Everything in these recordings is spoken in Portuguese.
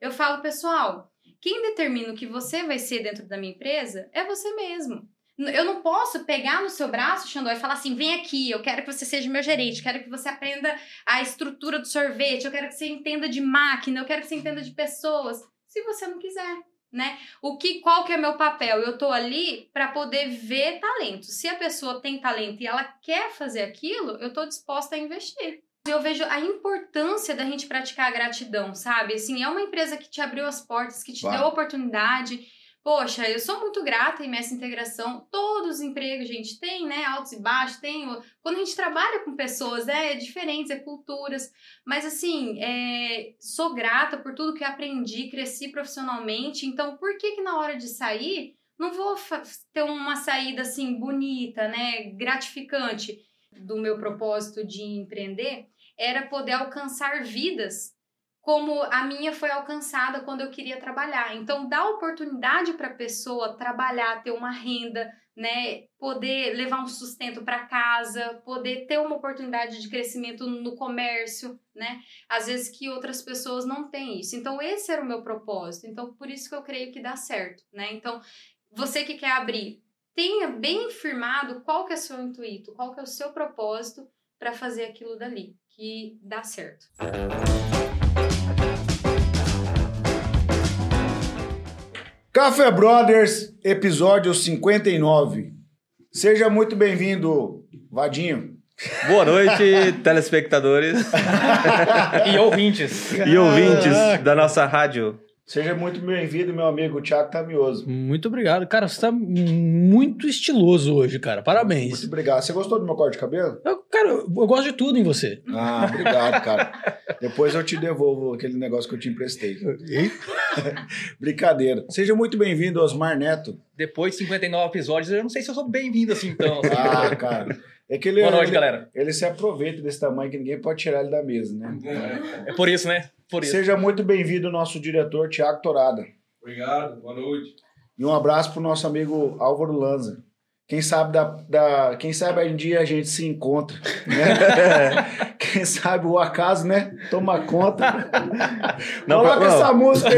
Eu falo, pessoal, quem determina o que você vai ser dentro da minha empresa é você mesmo. Eu não posso pegar no seu braço, Xandó, e falar assim: vem aqui, eu quero que você seja meu gerente, quero que você aprenda a estrutura do sorvete, eu quero que você entenda de máquina, eu quero que você entenda de pessoas. Se você não quiser, né? O que, qual que é meu papel? Eu tô ali para poder ver talento. Se a pessoa tem talento e ela quer fazer aquilo, eu tô disposta a investir. Eu vejo a importância da gente praticar a gratidão, sabe? Assim, é uma empresa que te abriu as portas, que te deu a oportunidade Poxa, eu sou muito grata em essa integração. Todos os empregos, gente, tem, né? Altos e baixos, tem. Quando a gente trabalha com pessoas, é, é diferentes, é culturas. Mas, assim, é, sou grata por tudo que aprendi, cresci profissionalmente. Então, por que que na hora de sair, não vou ter uma saída, assim, bonita, né? Gratificante do meu propósito de empreender? Era poder alcançar vidas como a minha foi alcançada quando eu queria trabalhar. Então, dá oportunidade para a pessoa trabalhar, ter uma renda, né, poder levar um sustento para casa, poder ter uma oportunidade de crescimento no comércio, né? Às vezes que outras pessoas não têm isso. Então, esse era o meu propósito. Então, por isso que eu creio que dá certo, né? Então, você que quer abrir, tenha bem firmado qual que é o seu intuito, qual que é o seu propósito para fazer aquilo dali, que dá certo. Café Brothers, episódio 59. Seja muito bem-vindo, Vadinho. Boa noite, telespectadores. e ouvintes. E ouvintes da nossa rádio. Seja muito bem-vindo, meu amigo Thiago Tamioso. Muito obrigado. Cara, você tá muito estiloso hoje, cara. Parabéns. Muito obrigado. Você gostou do meu corte de cabelo? Eu, cara, eu, eu gosto de tudo em você. Ah, obrigado, cara. Depois eu te devolvo aquele negócio que eu te emprestei. Brincadeira. Seja muito bem-vindo, Osmar Neto. Depois de 59 episódios, eu não sei se eu sou bem-vindo assim, então. Assim. Ah, cara. É que ele, Boa noite, ele, galera. Ele se aproveita desse tamanho que ninguém pode tirar ele da mesa, né? É por isso, né? Por isso. Seja muito bem-vindo, nosso diretor Tiago Torada. Obrigado, boa noite. E um abraço pro nosso amigo Álvaro Lanza. Quem sabe da, da quem sabe um dia a gente se encontra, né? quem sabe o acaso, né? Toma conta. Não, Coloca pra- não, essa música aí.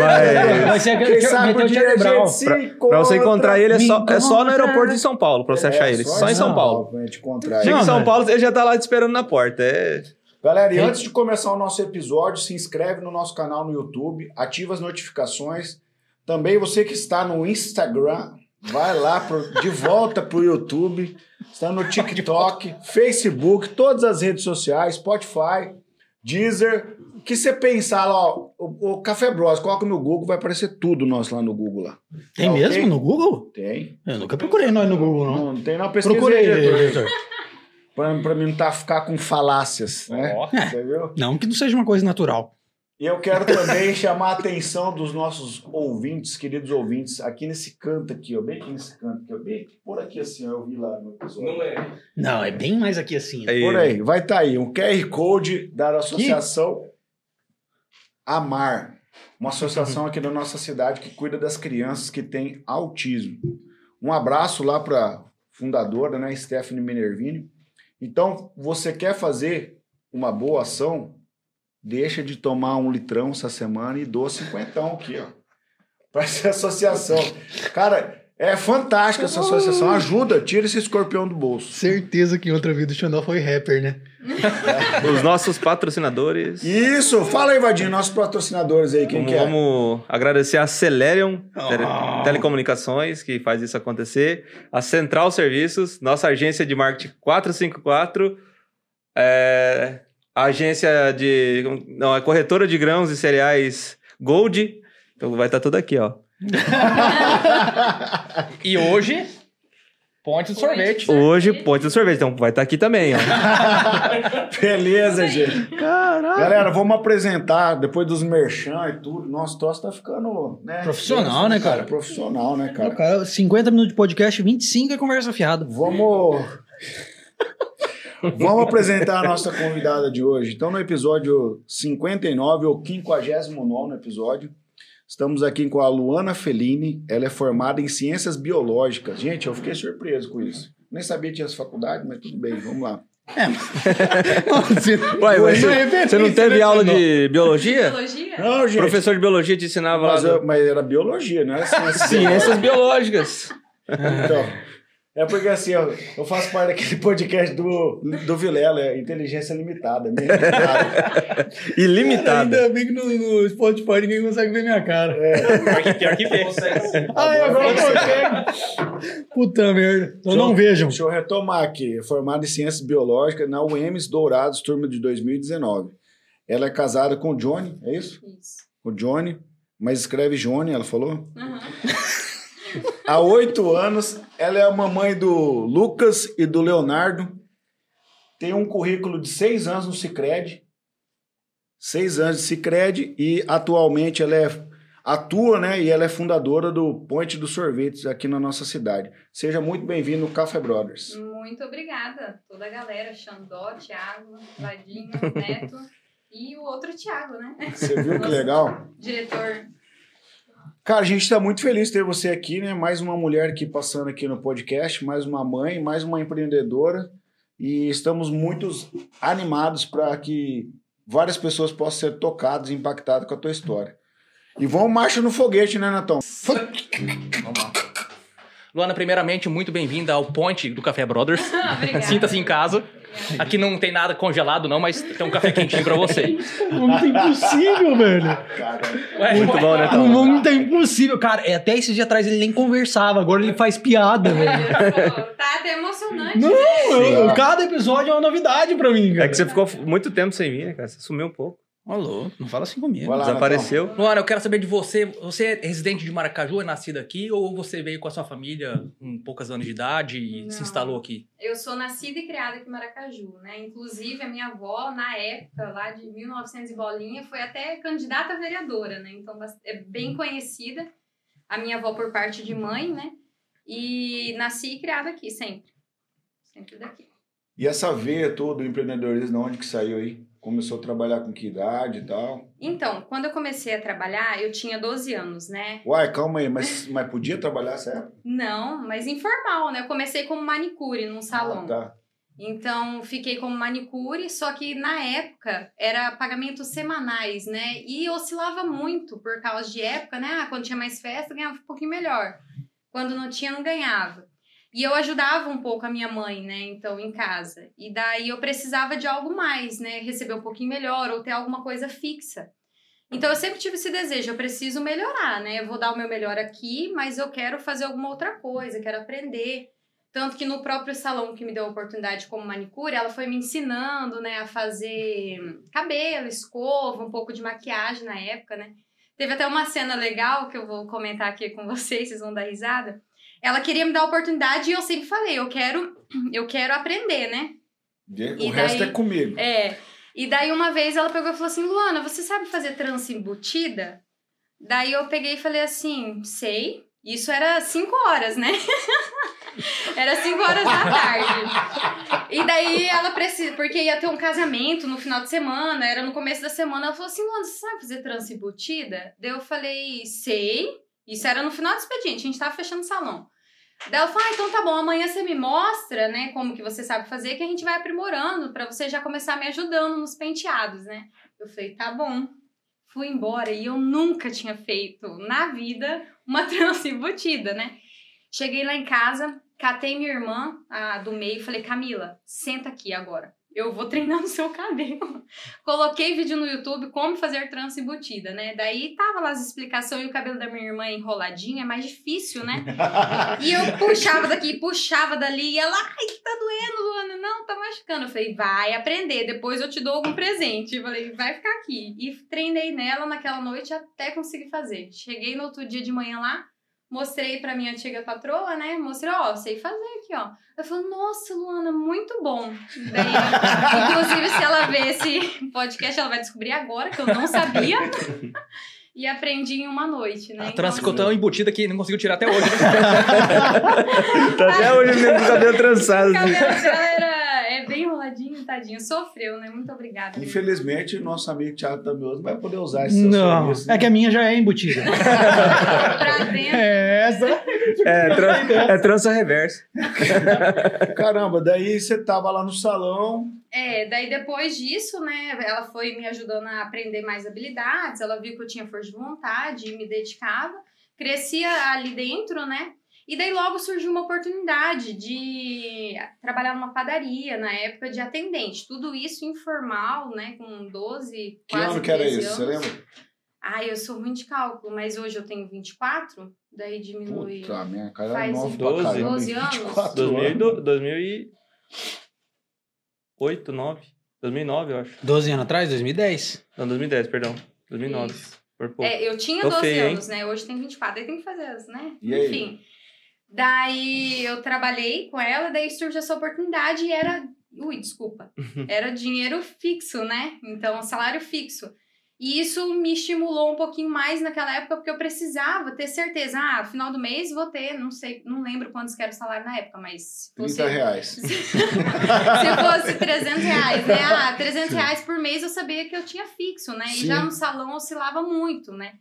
mas- né? Quem que- sabe um dia a gente se Pra, encontra. pra você encontrar ele é só, é só no aeroporto de São Paulo pra você achar É, ele. Só em São Paulo. Gente encontrar Chega ele. em São mas- Paulo, ele já tá lá te esperando na porta. É... Galera, e antes de começar o nosso episódio, se inscreve no nosso canal no YouTube, ativa as notificações. Também você que está no Instagram, vai lá pro- de volta pro YouTube. Está no TikTok, Facebook, todas as redes sociais, Spotify, Deezer. O que você pensar lá, ó, o, o Café Bros, coloca no Google, vai aparecer tudo nosso lá no Google lá. Tem Tá mesmo ok? no Google? Tem. Eu nunca procurei nós no Google, não. Não, não tem não pesquisa Procurei, diretor. Pra, pra mim não tá, ficar com falácias, né? Ó. Você viu? Não que não seja uma coisa natural. E eu quero também chamar a atenção dos nossos ouvintes, queridos ouvintes, aqui nesse canto aqui, ó, bem aqui nesse canto aqui, ó, bem por aqui assim, ó, eu vi lá no episódio. Não é. Não, é bem mais aqui assim. né? Por aí, vai estar aí, um QR Code da associação Amar, uma associação aqui da nossa cidade que cuida das crianças que têm autismo. Um abraço lá para fundadora, né, Stephanie Minervini. Então, você quer fazer uma boa ação? Deixa de tomar um litrão essa semana e doa cinquentão aqui, ó. Para essa associação. Cara, é fantástica essa associação. Ajuda, tira esse escorpião do bolso. Certeza que em outra vida o Xandó foi rapper, né? Os nossos patrocinadores. Isso! Fala aí, Vadinho, nossos patrocinadores aí, quem Vamos, que é? vamos agradecer a Celerion Ah. Telecomunicações, que faz isso acontecer. A Central Serviços, nossa agência de marketing 454. É, a agência de. Não, a corretora de grãos e cereais Gold. Então vai estar tudo aqui, ó. E hoje, ponte do sorvete. Hoje, Ponte do Sorvete. Então vai estar aqui também, ó. Beleza, gente. Caralho. Galera, vamos apresentar, depois dos merchan e tudo, nosso troço tá ficando, né? Profissional, né, cara? Profissional, né, cara? Cara, 50 minutos de podcast, 25 é conversa fiada. Vamos... Vamos apresentar a nossa convidada de hoje. Então, no episódio 59, ou 59 episódio, estamos aqui com a Luana Fellini. Ela é formada em Ciências Biológicas. Gente, eu fiquei surpreso com isso. Nem sabia que tinha essa faculdade, mas tudo bem, vamos lá. Você, Ué, mas Não é você, você não teve né, aula de biologia? Biologia? Não, gente. Professor de biologia te ensinava lá. Mas, do- eu- mas era biologia, não era ciência. Ciências biológicas. Então, é porque assim, eu, eu faço parte daquele podcast do, do Vilela, é Inteligência Limitada. Ilimitada. Ainda bem que no, no Spotify ninguém consegue ver minha cara. Pior que, pior que vê. Ai, agora consegue. Puta merda. Então não vejam. Deixa eu retomar aqui. É formada em Ciências Biológicas na UEMS Dourados, turma de 2019. Ela é casada com o Johnny, é isso? Isso. O Johnny, mas escreve Johnny, ela falou. Uhum. Há oito anos, ela é a mamãe do Lucas e do Leonardo. Tem um currículo de seis anos no Cicred. Seis anos de Cicred e atualmente ela é, atua, né? E ela é fundadora do Ponte dos Sorvetes aqui na nossa cidade. Seja muito bem-vindo Café Brothers. Muito obrigada. Toda a galera, Xandó, Thiago, Vadinho, Neto e o outro Thiago, né? Você viu que legal? Diretor. Cara, a gente está muito feliz de ter você aqui, né? Mais uma mulher aqui passando aqui no podcast, mais uma mãe, mais uma empreendedora. E estamos muito animados para que várias pessoas possam ser tocadas e impactadas com a tua história. E vão marcha no foguete, né, Natão? Vamos lá. Luana, primeiramente, muito bem-vinda ao Ponte do Café Brothers. Sinta-se em casa. Aqui não tem nada congelado, não, mas tem um café quentinho pra você. Muito impossível, velho. Cara, Ué, Muito bom, né, O Tom? mundo tá impossível. Cara, é, até esses dias atrás ele nem conversava, agora ele faz piada, velho. Pô, tá até emocionante. Não, né? eu- eu- cada episódio é uma novidade pra mim, cara. É que você ficou muito tempo sem vir, né, cara? Você sumiu um pouco. Ô, louco, não fala assim comigo. vai lá, Desapareceu. Luana, eu quero saber de você. Você é residente de Maracaju, é nascido aqui, ou você veio com a sua família com poucos anos de idade e se Não. instalou aqui? Eu sou nascida e criada aqui em Maracaju, né? Inclusive, a minha avó, na época, lá de 1900 e bolinha, foi até candidata a vereadora, né? Então, é bem conhecida. A minha avó por parte de mãe, né? E nasci e criada aqui, sempre. Sempre daqui. E essa veia toda do empreendedorismo, de onde que saiu aí? Começou a trabalhar com que idade e tal? Então, quando eu comecei a trabalhar, eu tinha 12 anos, né? Uai, calma aí, mas, mas podia trabalhar essa época? Não, mas informal, né? Eu comecei como manicure num salão. Ah, tá. Então, fiquei como manicure, só que na época era pagamentos semanais, né? E oscilava muito por causa de época, né? Ah, quando tinha mais festa, ganhava um pouquinho melhor. Quando não tinha, não ganhava. E eu ajudava um pouco a minha mãe, né? Então, em casa. E daí eu precisava de algo mais, né? Receber um pouquinho melhor ou ter alguma coisa fixa. Então, eu sempre tive esse desejo, eu preciso melhorar, né? Eu vou dar o meu melhor aqui, mas eu quero fazer alguma outra coisa, quero aprender. Tanto que no próprio salão que me deu a oportunidade como manicure, ela foi me ensinando, né, a fazer cabelo, escova, um pouco de maquiagem na época, né? Teve até uma cena legal que eu vou comentar aqui com vocês, vocês vão dar risada. Ela queria me dar a oportunidade e eu sempre falei, eu quero, eu quero aprender, né? De- E o resto daí- é comigo. É. E daí uma vez ela pegou e falou assim: Luana, você sabe fazer trança embutida? Daí eu peguei e falei assim: sei. Isso era 5 horas, né? era 5 horas da tarde. E daí ela precisa, porque ia ter um casamento no final de semana, era no começo da semana. Ela falou assim: Luana, você sabe fazer trança embutida? Daí eu falei: sei. Isso era no final do expediente, a gente tava fechando o salão. Daí ela falou, ah, então tá bom, amanhã você me mostra, né, como que você sabe fazer, que a gente vai aprimorando pra você já começar me ajudando nos penteados, né? Eu falei, tá bom. Fui embora e eu nunca tinha feito na vida uma trança embutida, né? Cheguei lá em casa, catei minha irmã a do meio e falei, Camila, senta aqui agora. Eu vou treinar no seu cabelo. Coloquei vídeo no YouTube como fazer trança embutida, né? Daí tava lá as explicações e o cabelo da minha irmã enroladinho, é mais difícil, né? E eu puxava daqui, puxava dali, e ela, ai, tá doendo, Luana. Não, tá machucando. Eu falei, vai aprender, depois eu te dou algum presente. Eu falei, vai ficar aqui. E treinei nela naquela noite até conseguir fazer. Cheguei no outro dia de manhã lá, mostrei pra minha antiga patroa, né? Mostrei, ó, sei fazer aqui, ó. Eu falei, nossa, Luana, muito bom. Daí, inclusive, se ela ver esse podcast, ela vai descobrir agora que eu não sabia. E aprendi em uma noite, né? A trança Então, ficou tão embutida que não conseguiu tirar até hoje. né? Tá até hoje mesmo com o cabelo trançado. O assim. cabelo dela era, tadinho, sofreu, né? Muito obrigada. amigo. Infelizmente, o nosso amigo Thiago Tamioso vai poder usar esse Não, serviço, né? é que a minha já é embutida. Pra dentro. é essa. É, tran- é trança reversa. Caramba, daí você tava lá no salão, É, daí depois disso, né, ela foi me ajudando a aprender mais habilidades, ela viu que eu tinha força de vontade e me dedicava, crescia ali dentro, né? E daí logo surgiu uma oportunidade de trabalhar numa padaria, na época de atendente. Tudo isso informal, né, com 12, que quase ano que era 13 isso? Você anos. lembra? Ah, eu sou ruim de cálculo, mas hoje eu tenho 24, daí diminui. Puta, minha cara Faz é nova pra 12, caramba. 12 anos? 24 2008, 2008, 9. 2009, eu acho. 12 anos atrás, 2010. Não, 2010, perdão. 2009. Isso. Por pouco. É, eu tinha Tô 12 feio, hein? anos, né? Hoje tem 24, aí tem que fazer as, né? E aí? Daí eu trabalhei com ela, daí surge essa oportunidade e era. Ui, desculpa. Era dinheiro fixo, né? Então, salário fixo. E isso me estimulou um pouquinho mais naquela época, porque eu precisava ter certeza. Ah, final do mês vou ter, não sei, não lembro quantos que era o salário na época, mas. se 30 fosse- reais. se fosse 300 reais, né? Ah, 300 reais por mês eu sabia que eu tinha fixo, né? E Sim. já no salão oscilava muito, né?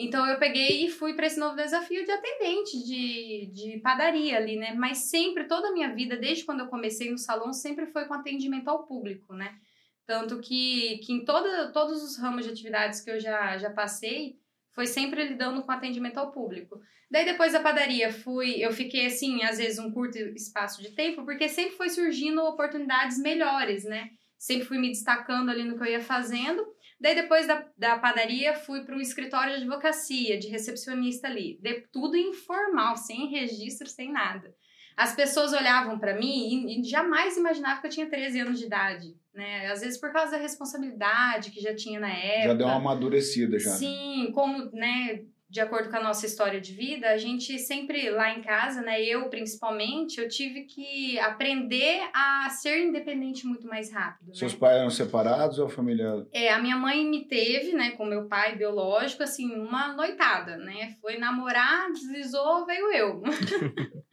Então eu peguei e fui para esse novo desafio de atendente de, de padaria ali, né? Mas sempre, toda a minha vida, desde quando eu comecei no salão, sempre foi com atendimento ao público, né? Tanto que, que em toda, todos os ramos de atividades que eu já, já passei, foi sempre lidando com atendimento ao público. Daí depois da padaria fui, eu fiquei assim, às vezes um curto espaço de tempo, porque sempre foi surgindo oportunidades melhores, né? Sempre fui me destacando ali no que eu ia fazendo. Daí depois da, da padaria fui para um escritório de advocacia, de recepcionista ali. De, tudo informal, sem registro, sem nada. As pessoas olhavam para mim e, e jamais imaginavam que eu tinha 13 anos de idade, né? Às vezes por causa da responsabilidade que já tinha na época. Já deu uma amadurecida já. Sim, como, né, de acordo com a nossa história de vida, a gente sempre lá em casa, né, eu principalmente, eu tive que aprender a ser independente muito mais rápido, Seus né? pais eram separados ou a família... É, a minha mãe me teve, né, com meu pai biológico, assim, uma noitada, né? Foi namorar, deslizou, veio eu.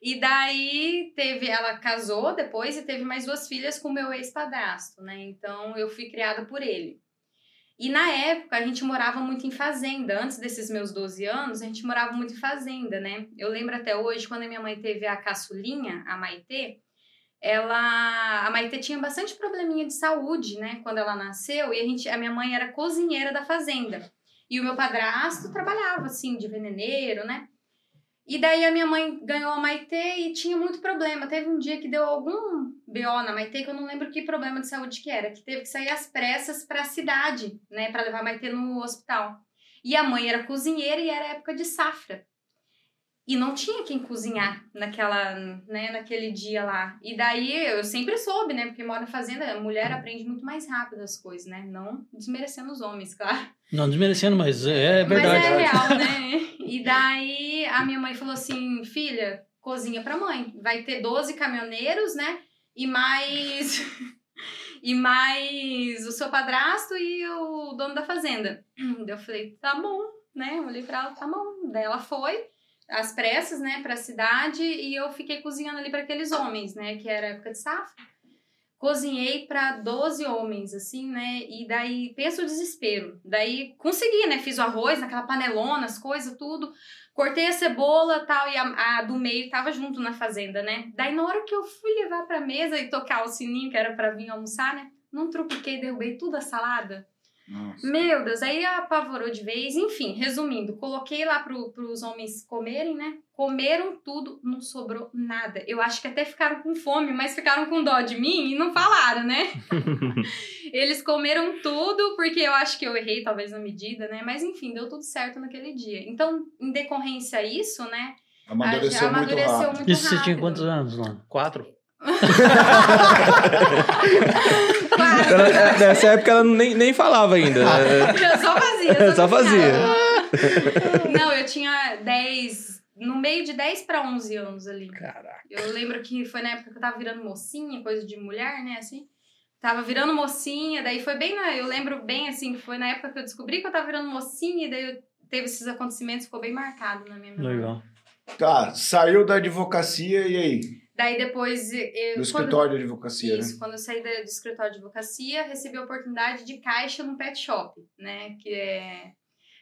e daí teve, ela casou depois e teve mais duas filhas com meu ex-padrasto, né? Então eu fui criada por ele. E na época a gente morava muito em fazenda. Antes desses meus 12 anos, a gente morava muito em fazenda, né? Eu lembro até hoje, quando a minha mãe teve a caçulinha, a Maitê, ela a Maitê tinha bastante probleminha de saúde, né, quando ela nasceu, e a gente a minha mãe era cozinheira da fazenda. E o meu padrasto trabalhava assim de veneneiro, né? E daí a minha mãe ganhou a Maitê e tinha muito problema. Teve um dia que deu algum BO na Maitê, que eu não lembro que problema de saúde que era, que teve que sair às pressas para a cidade, né, para levar a Maitê no hospital. E a mãe era cozinheira e era época de safra. E não tinha quem cozinhar naquela, né, naquele dia lá. E daí eu sempre soube, né? Porque mora na fazenda, a mulher aprende muito mais rápido as coisas, né? Não desmerecendo os homens, claro. Não desmerecendo, mas é verdade. Mas é real, né? E daí a minha mãe falou assim: filha, cozinha pra mãe. Vai ter 12 caminhoneiros, né? E mais. e mais o seu padrasto e o dono da fazenda. Daí eu falei: tá bom, né? Eu olhei pra ela: tá bom. Daí ela foi às pressas, né, pra cidade e eu fiquei cozinhando ali para aqueles homens, né, que era época de safra. Cozinhei para 12 homens, assim, né? E daí, pensa o desespero. Daí, consegui, né? Fiz o arroz naquela panelona, as coisas, tudo. Cortei a cebola tal, e a, a do meio tava junto na fazenda, né? Daí, na hora que eu fui levar pra mesa e tocar o sininho, que era pra vir almoçar, né? Não trupiquei, derrubei tudo a salada. Nossa. Meu Deus, aí apavorou de vez. Enfim, resumindo, coloquei lá pro, pros homens comerem, né? Comeram tudo, não sobrou nada. Eu acho que até ficaram com fome, mas ficaram com dó de mim e não falaram, né? Eles comeram tudo, porque eu acho que eu errei, talvez, na medida, né? Mas enfim, deu tudo certo naquele dia. Então, em decorrência a isso, né? Amadureceu, a- muito rápido. muito Isso você tinha rápido. quantos anos lá? Quatro? Ela- é, nessa época ela nem, nem falava ainda. Eu só fazia. eu Só fazia. Não, eu tinha 10, no meio de 10 para 11 anos ali. Caraca. Eu lembro que foi na época que eu tava virando mocinha, coisa de mulher, né, assim. Tava virando mocinha, daí foi bem na, eu lembro bem assim, que foi na época que eu descobri que eu tava virando mocinha e daí eu, teve esses acontecimentos, ficou bem marcado na minha memória. Legal. Tá, saiu da advocacia e aí? Daí depois. Eu, No quando- escritório de advocacia, né? Isso, quando eu saí do escritório de advocacia, recebi a oportunidade de caixa no pet shop, né? Que é.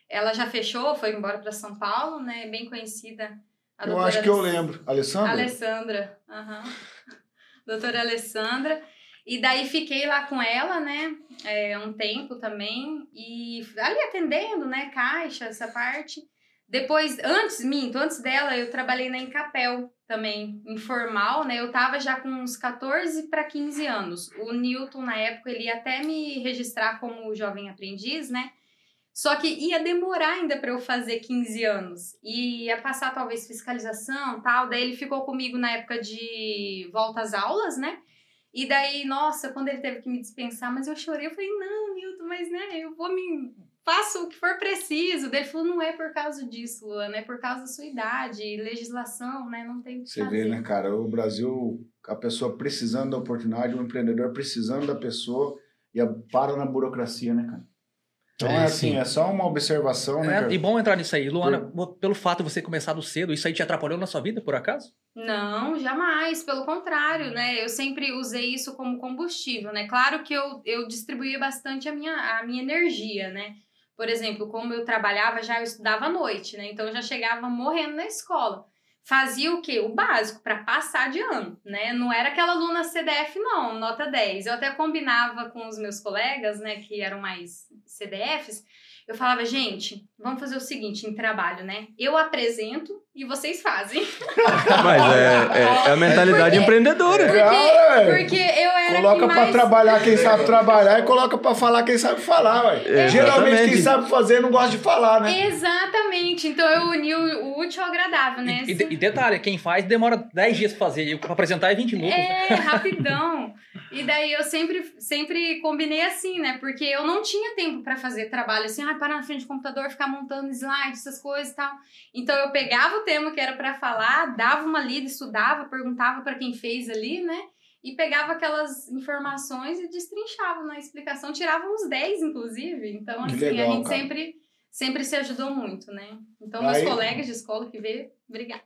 Ela já fechou, foi embora para São Paulo, né? Bem conhecida. A Eu acho que eu lembro. Alessandra? Alessandra. aham. Doutora Alessandra. E daí fiquei lá com ela, né? É, um tempo também. E ali atendendo, né? Caixa, essa parte. Depois, antes, minto, antes dela, eu trabalhei na Encapel também, informal, né? Eu tava já com uns 14 para 15 anos. O Newton, na época, ele ia até me registrar como jovem aprendiz, né? Só que ia demorar ainda para eu fazer 15 anos. E ia passar talvez fiscalização tal. Daí ele ficou comigo na época de volta às aulas, né? E daí, nossa, quando ele teve que me dispensar, mas eu chorei, eu falei, não, Newton, mas né, eu vou me. Faço o que for preciso. Ele falou, não é por causa disso, Luana, é por causa da sua idade, legislação, né? Não tem o que Você fazer. vê, né, cara? O Brasil, a pessoa precisando da oportunidade, o empreendedor precisando da pessoa e a- para na burocracia, né, cara? Então, é, É, assim, sim. é só uma observação, né, É, cara? e bom entrar nisso aí. Luana, pelo fato de você começado cedo, isso aí te atrapalhou na sua vida, por acaso? Não, jamais, pelo contrário, né? Eu sempre usei isso como combustível, né? Claro que eu, eu distribuía bastante a minha, a minha energia, né? Por exemplo, como eu trabalhava já, eu estudava à noite, né? Então eu já chegava morrendo na escola. Fazia o quê? O básico, para passar de ano, né? Não era aquela aluna CDF, não, nota 10. Eu até combinava com os meus colegas, né, que eram mais CDFs. Eu falava, gente, vamos fazer o seguinte em trabalho, né? Eu apresento e vocês fazem. Mas é, é- é a mentalidade Porque- empreendedora. Porque, porque eu era Coloca que pra mais... trabalhar quem sabe trabalhar e coloca pra falar quem sabe falar, ué. É, Geralmente exatamente. quem sabe fazer não gosta de falar, né? Exatamente. Então eu uni o o útil ao agradável, né? E, e de- e detalhe, quem faz demora 10 dias pra fazer, e pra apresentar é 20 minutos. É, rapidão. E daí eu sempre, sempre combinei assim, né? Porque eu não tinha tempo pra fazer trabalho assim, ah, parar na frente do computador, ficar montando slides, essas coisas e tal. Então eu pegava o tema que era pra falar, dava uma lida, estudava, perguntava pra quem fez ali, né? E pegava aquelas informações e destrinchava na explicação, tirava uns 10, inclusive. Então, assim, legal, a gente cara. sempre, sempre se ajudou muito, né? Então, Aí- meus colegas de escola que vê, obrigada.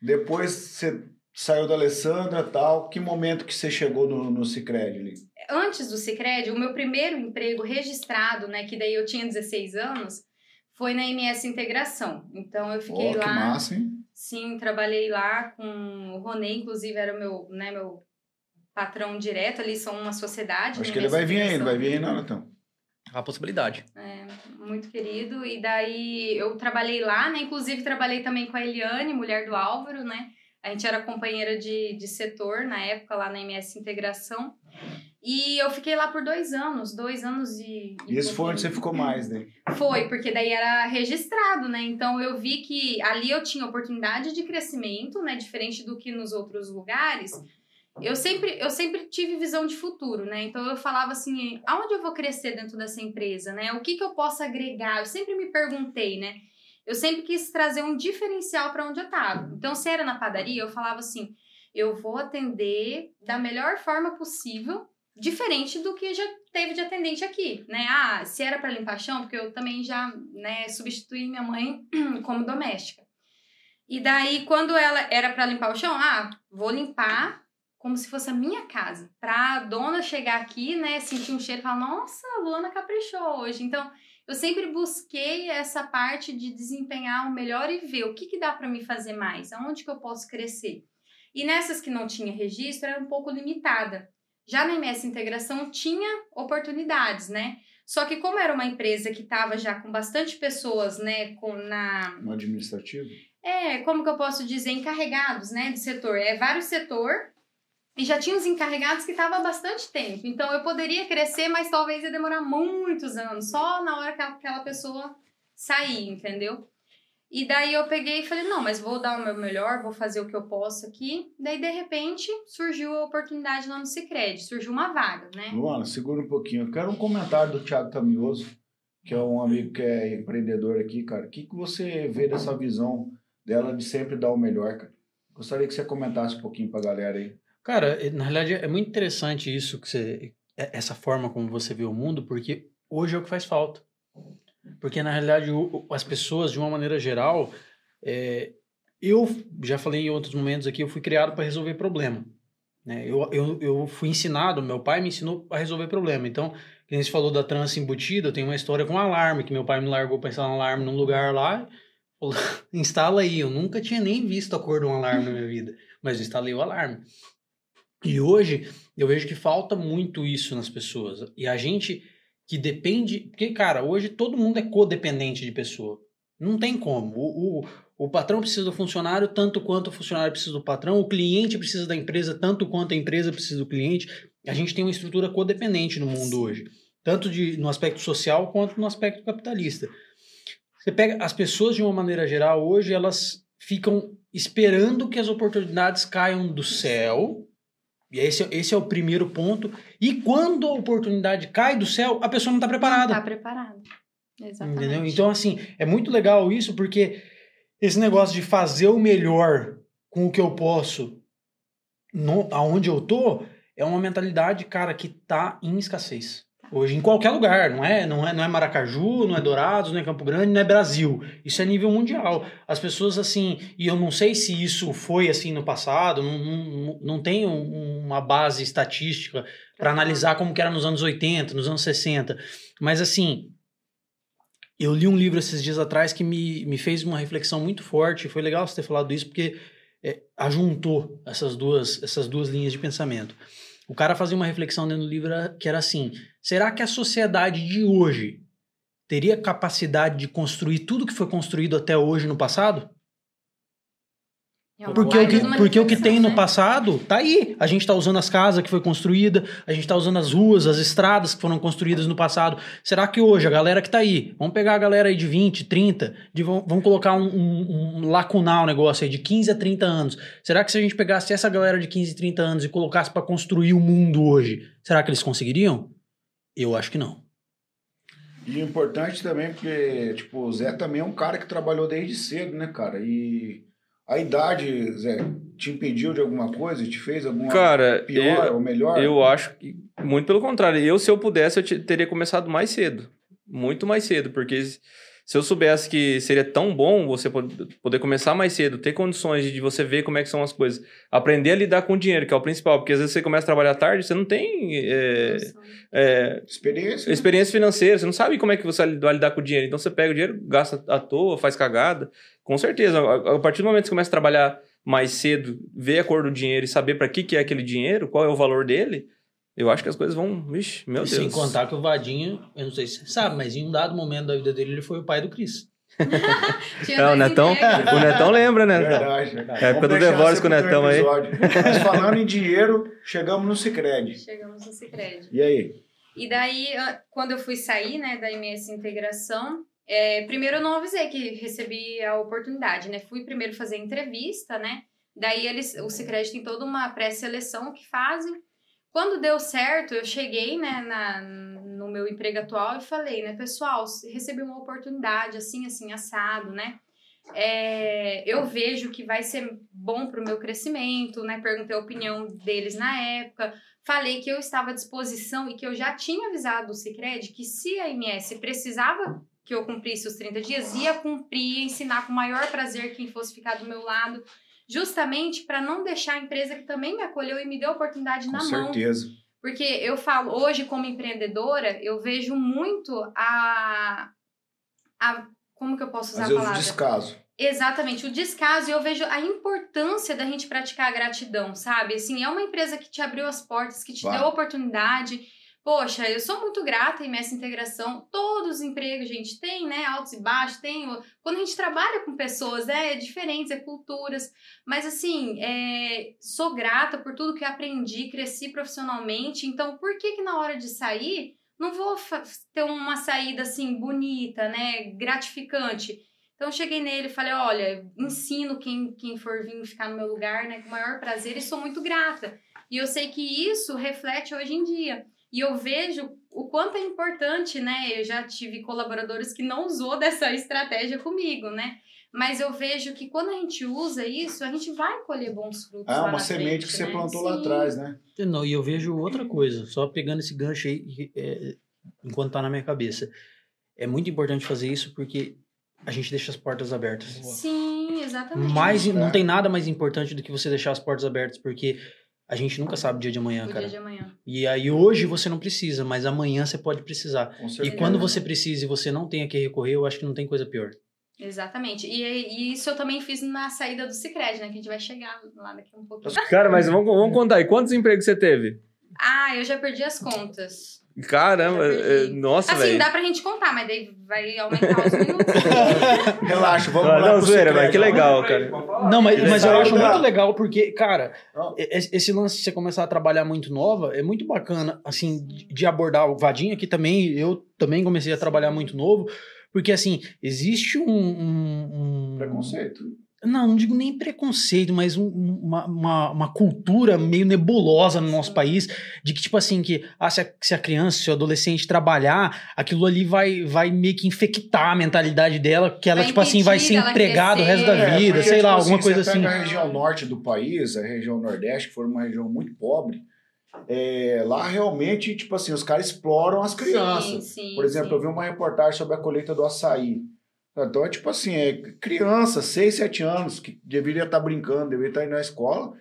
Depois você saiu da Alessandra e tal. Que momento que você chegou no, no Cicred ali? antes do Cicred, o meu primeiro emprego registrado, né, que daí eu tinha 16 anos, foi na MS Integração. Então eu fiquei Ó, que lá, massa, hein? sim, trabalhei lá com o Ronê, inclusive era o meu, né, meu patrão direto, ali são uma sociedade. Acho que ele vai vir aí, não vai vir aí não, Natão? A possibilidade. É, muito querido. E daí eu trabalhei lá, né? Inclusive trabalhei também com a Eliane, mulher do Álvaro, né? A gente era companheira de, de setor na época, lá na MS Integração. E eu fiquei lá por dois anos, dois anos e. e esse foi onde você ficou mais, né? Foi, porque daí era registrado, né? Então eu vi que ali eu tinha oportunidade de crescimento, né? Diferente do que nos outros lugares. Eu sempre, eu sempre tive visão de futuro, né? Então eu falava assim, aonde eu vou crescer dentro dessa empresa, né? O que, que eu posso agregar? Eu sempre me perguntei, né? Eu sempre quis trazer um diferencial para onde eu estava. Então, se era na padaria, eu falava assim: eu vou atender da melhor forma possível, diferente do que já teve de atendente aqui, né? Ah, se era para limpar chão, porque eu também já, né, substituí minha mãe como doméstica. E daí, quando ela era para limpar o chão, ah, vou limpar como se fosse a minha casa, pra dona chegar aqui, né, sentir um cheiro e falar: "Nossa, a Luana caprichou hoje". Então, eu sempre busquei essa parte de desempenhar o melhor e ver o que, que dá para me fazer mais, aonde que eu posso crescer. E nessas que não tinha registro, era um pouco limitada. Já na MS Integração tinha oportunidades, né? Só que como era uma empresa que estava já com bastante pessoas, né, com na No administrativo? é, como que eu posso dizer, encarregados, né, de setor. É vários setor e já tinha os encarregados que estavam há bastante tempo. Então eu poderia crescer, mas talvez ia demorar muitos anos, só na hora que aquela pessoa sair, entendeu? E daí eu peguei e falei, não, mas vou dar o meu melhor, vou fazer o que eu posso aqui. Daí, de repente, surgiu a oportunidade lá no Cicred, surgiu uma vaga, né? Luana, segura um pouquinho. Eu quero um comentário do Thiago Tamioso, que é um amigo que é empreendedor aqui, cara. O que, que você vê dessa visão dela de sempre dar o melhor, cara? Gostaria que você comentasse um pouquinho pra galera aí. Cara, na realidade é muito interessante isso que você. é- Essa forma como você vê o mundo, porque hoje é o que faz falta. Porque na realidade as pessoas, de uma maneira geral, é, eu já falei em outros momentos aqui, eu fui criado para resolver problema. Né? Eu, eu, eu fui ensinado, meu pai me ensinou a resolver problema. Então, quem você falou da trança embutida, eu tenho uma história com um alarme, que meu pai me largou para instalar um alarme num lugar lá, instala aí. Eu nunca tinha nem visto a cor de um alarme na minha vida, mas eu instalei o alarme. E hoje eu vejo que falta muito isso nas pessoas. E a gente que depende. Porque, cara, hoje todo mundo é codependente de pessoa. Não tem como. O, o, o patrão precisa do funcionário tanto quanto o funcionário precisa do patrão, o cliente precisa da empresa tanto quanto a empresa precisa do cliente. A gente tem uma estrutura codependente no mundo hoje, tanto de, no aspecto social quanto no aspecto capitalista. Você pega as pessoas de uma maneira geral hoje, elas ficam esperando que as oportunidades caiam do céu. E esse, esse é o primeiro ponto. E quando a oportunidade cai do céu, a pessoa não está preparada. Não está preparada. Exatamente. Entendeu? Então, assim, é muito legal isso, porque esse negócio de fazer o melhor com o que eu posso, no, aonde eu tô, é uma mentalidade, cara, que tá em escassez. Hoje, em qualquer lugar, não é, não é, não é Maracaju, não é Dourados, não é Campo Grande, não é Brasil. Isso é nível mundial. As pessoas, assim, e eu não sei se isso foi assim no passado, não, não, não tenho uma base estatística para analisar como que era nos anos 80, nos anos 60. Mas, assim, eu li um livro esses dias atrás que me, me fez uma reflexão muito forte. Foi legal você ter falado isso, porque é, ajuntou essas duas, essas duas linhas de pensamento. O cara fazia uma reflexão dentro do livro que era assim: será que a sociedade de hoje teria capacidade de construir tudo que foi construído até hoje no passado? Porque o que, porque o que tem no né? passado tá aí. A gente está usando as casas que foi construída, a gente está usando as ruas, as estradas que foram construídas no passado. Será que hoje a galera que tá aí, vamos pegar a galera aí de 20, 30, de, vamos, colocar um, um, um lacunar o negócio aí de 15 a 30 anos. Será que se a gente pegasse essa galera de 15, 30 anos e colocasse para construir o mundo hoje, será que eles conseguiriam? Eu acho que não. E o importante também, porque, tipo, o Zé também é um cara que trabalhou desde cedo, né, cara? E a idade, Zé, te impediu de alguma coisa? Te fez alguma Cara, pior eu- ou melhor? Eu acho que, muito pelo contrário, eu, se eu pudesse, eu te- teria começado mais cedo. Muito mais cedo, porque se eu soubesse que seria tão bom você pod- poder começar mais cedo, ter condições de você ver como é que são as coisas, aprender a lidar com o dinheiro, que é o principal, porque às vezes você começa a trabalhar tarde, você não tem é, é, Experiência. né? experiência financeira, você não sabe como é que você vai lidar com o dinheiro. Então você pega o dinheiro, gasta à toa, faz cagada. Com certeza, a, a partir do momento que você começa a trabalhar mais cedo, ver a cor do dinheiro e saber para que, que é aquele dinheiro, qual é o valor dele, eu acho que as coisas vão. Vixe, meu E Deus. Sem contar que o Vadinho, eu não sei se você sabe, mas em um dado momento da vida dele, ele foi o pai do Cris. É, o Netão, o Netão lembra, né? Verdade. É a época do Devoris com o Netão aí. Mas falando em dinheiro, chegamos no Cicred. Chegamos no Cicred. E aí? E daí, quando eu fui sair, né, da MS Integração, é, primeiro eu não avisei que recebi a oportunidade, né? Fui primeiro fazer entrevista, né? Daí eles, o Cicred tem toda uma pré-seleção que fazem. Quando deu certo, eu cheguei, né, na, no meu emprego atual e falei, né, pessoal, recebi uma oportunidade, assim, assim, assado, né? É, eu vejo que vai ser bom para o meu crescimento, né? Perguntei a opinião deles na época. Falei que eu estava à disposição e que eu já tinha avisado o Cicred que se a MS precisava que eu cumprisse os 30 dias, ia cumprir, ensinar com o maior prazer quem fosse ficar do meu lado, justamente para não deixar a empresa que também me acolheu e me deu a oportunidade Com na mão. certeza. Porque eu falo, hoje, como empreendedora, eu vejo muito a. a como que eu posso usar Às a vezes o palavra? descaso. Exatamente, o descaso, e eu vejo a importância da gente praticar a gratidão, sabe? Assim, é uma empresa que te abriu as portas, que te Claro. deu a oportunidade. Poxa, eu sou muito grata em essa integração. Todos os empregos, gente, tem, né? Altos e baixos, tem. Quando a gente trabalha com pessoas, né? É diferentes, é culturas. Mas, assim, é, sou grata por tudo que aprendi, cresci profissionalmente. Então, por que que na hora de sair, não vou ter uma saída, assim, bonita, né? Gratificante? Então cheguei nele e falei, olha, ensino quem, quem for vir ficar no meu lugar, né, com o maior prazer e sou muito grata. E eu sei que isso reflete hoje em dia. E eu vejo o quanto é importante, né? Eu já tive colaboradores que não usou dessa estratégia comigo, né? Mas eu vejo que quando a gente usa isso, a gente vai colher bons frutos. Ah, lá uma na semente frente, que você né? plantou lá Sim. atrás, né? Não, e eu vejo outra coisa, só pegando esse gancho aí, é, enquanto tá na minha cabeça. É muito importante fazer isso porque a gente deixa as portas abertas. Sim. Exatamente. não É. tem nada mais importante do que você deixar as portas abertas, porque a gente nunca sabe o dia de amanhã, o cara. dia de amanhã. E aí hoje você não precisa, mas amanhã você pode precisar. Com E quando você precisa e você não tem a que recorrer, eu acho que não tem coisa pior. Exatamente. E, e isso eu também fiz na saída do Cicred, né? Que a gente vai chegar lá daqui a um pouquinho. Cara, mas vamos, vamos contar aí. Quantos empregos você teve? Ah, eu já perdi as contas. Caramba, é, nossa, assim, velho. dá pra gente contar, mas daí vai aumentar os minutos. Relaxa, vamos Não, lá não, zoeira, mas que legal, cara. Não, mas, Que mas eu acho muito legal porque, cara, esse lance de você começar a trabalhar muito nova é muito bacana, assim, de de abordar o Vadinho aqui também. Eu também comecei a trabalhar muito novo, porque, assim, existe um. um- um- Preconceito. Não, não digo nem preconceito, mas um- uma, uma, uma cultura meio nebulosa no nosso país, de que, tipo assim, que ah, se, a, se a criança, se o adolescente trabalhar, aquilo ali vai, vai meio que infectar a mentalidade dela, que ela, Vai tipo assim, vai ser empregada o resto da. É, vida, porque, sei lá, tipo alguma assim, coisa você assim. a região norte do país, a região nordeste, que foi uma região muito pobre, é, lá realmente, tipo assim, os caras exploram as crianças. Sim, sim, Por exemplo, sim. eu vi uma reportagem sobre a colheita do açaí. Então, é tipo assim, é criança, 6, 7 anos, que deveria estar brincando, deveria estar indo na escola,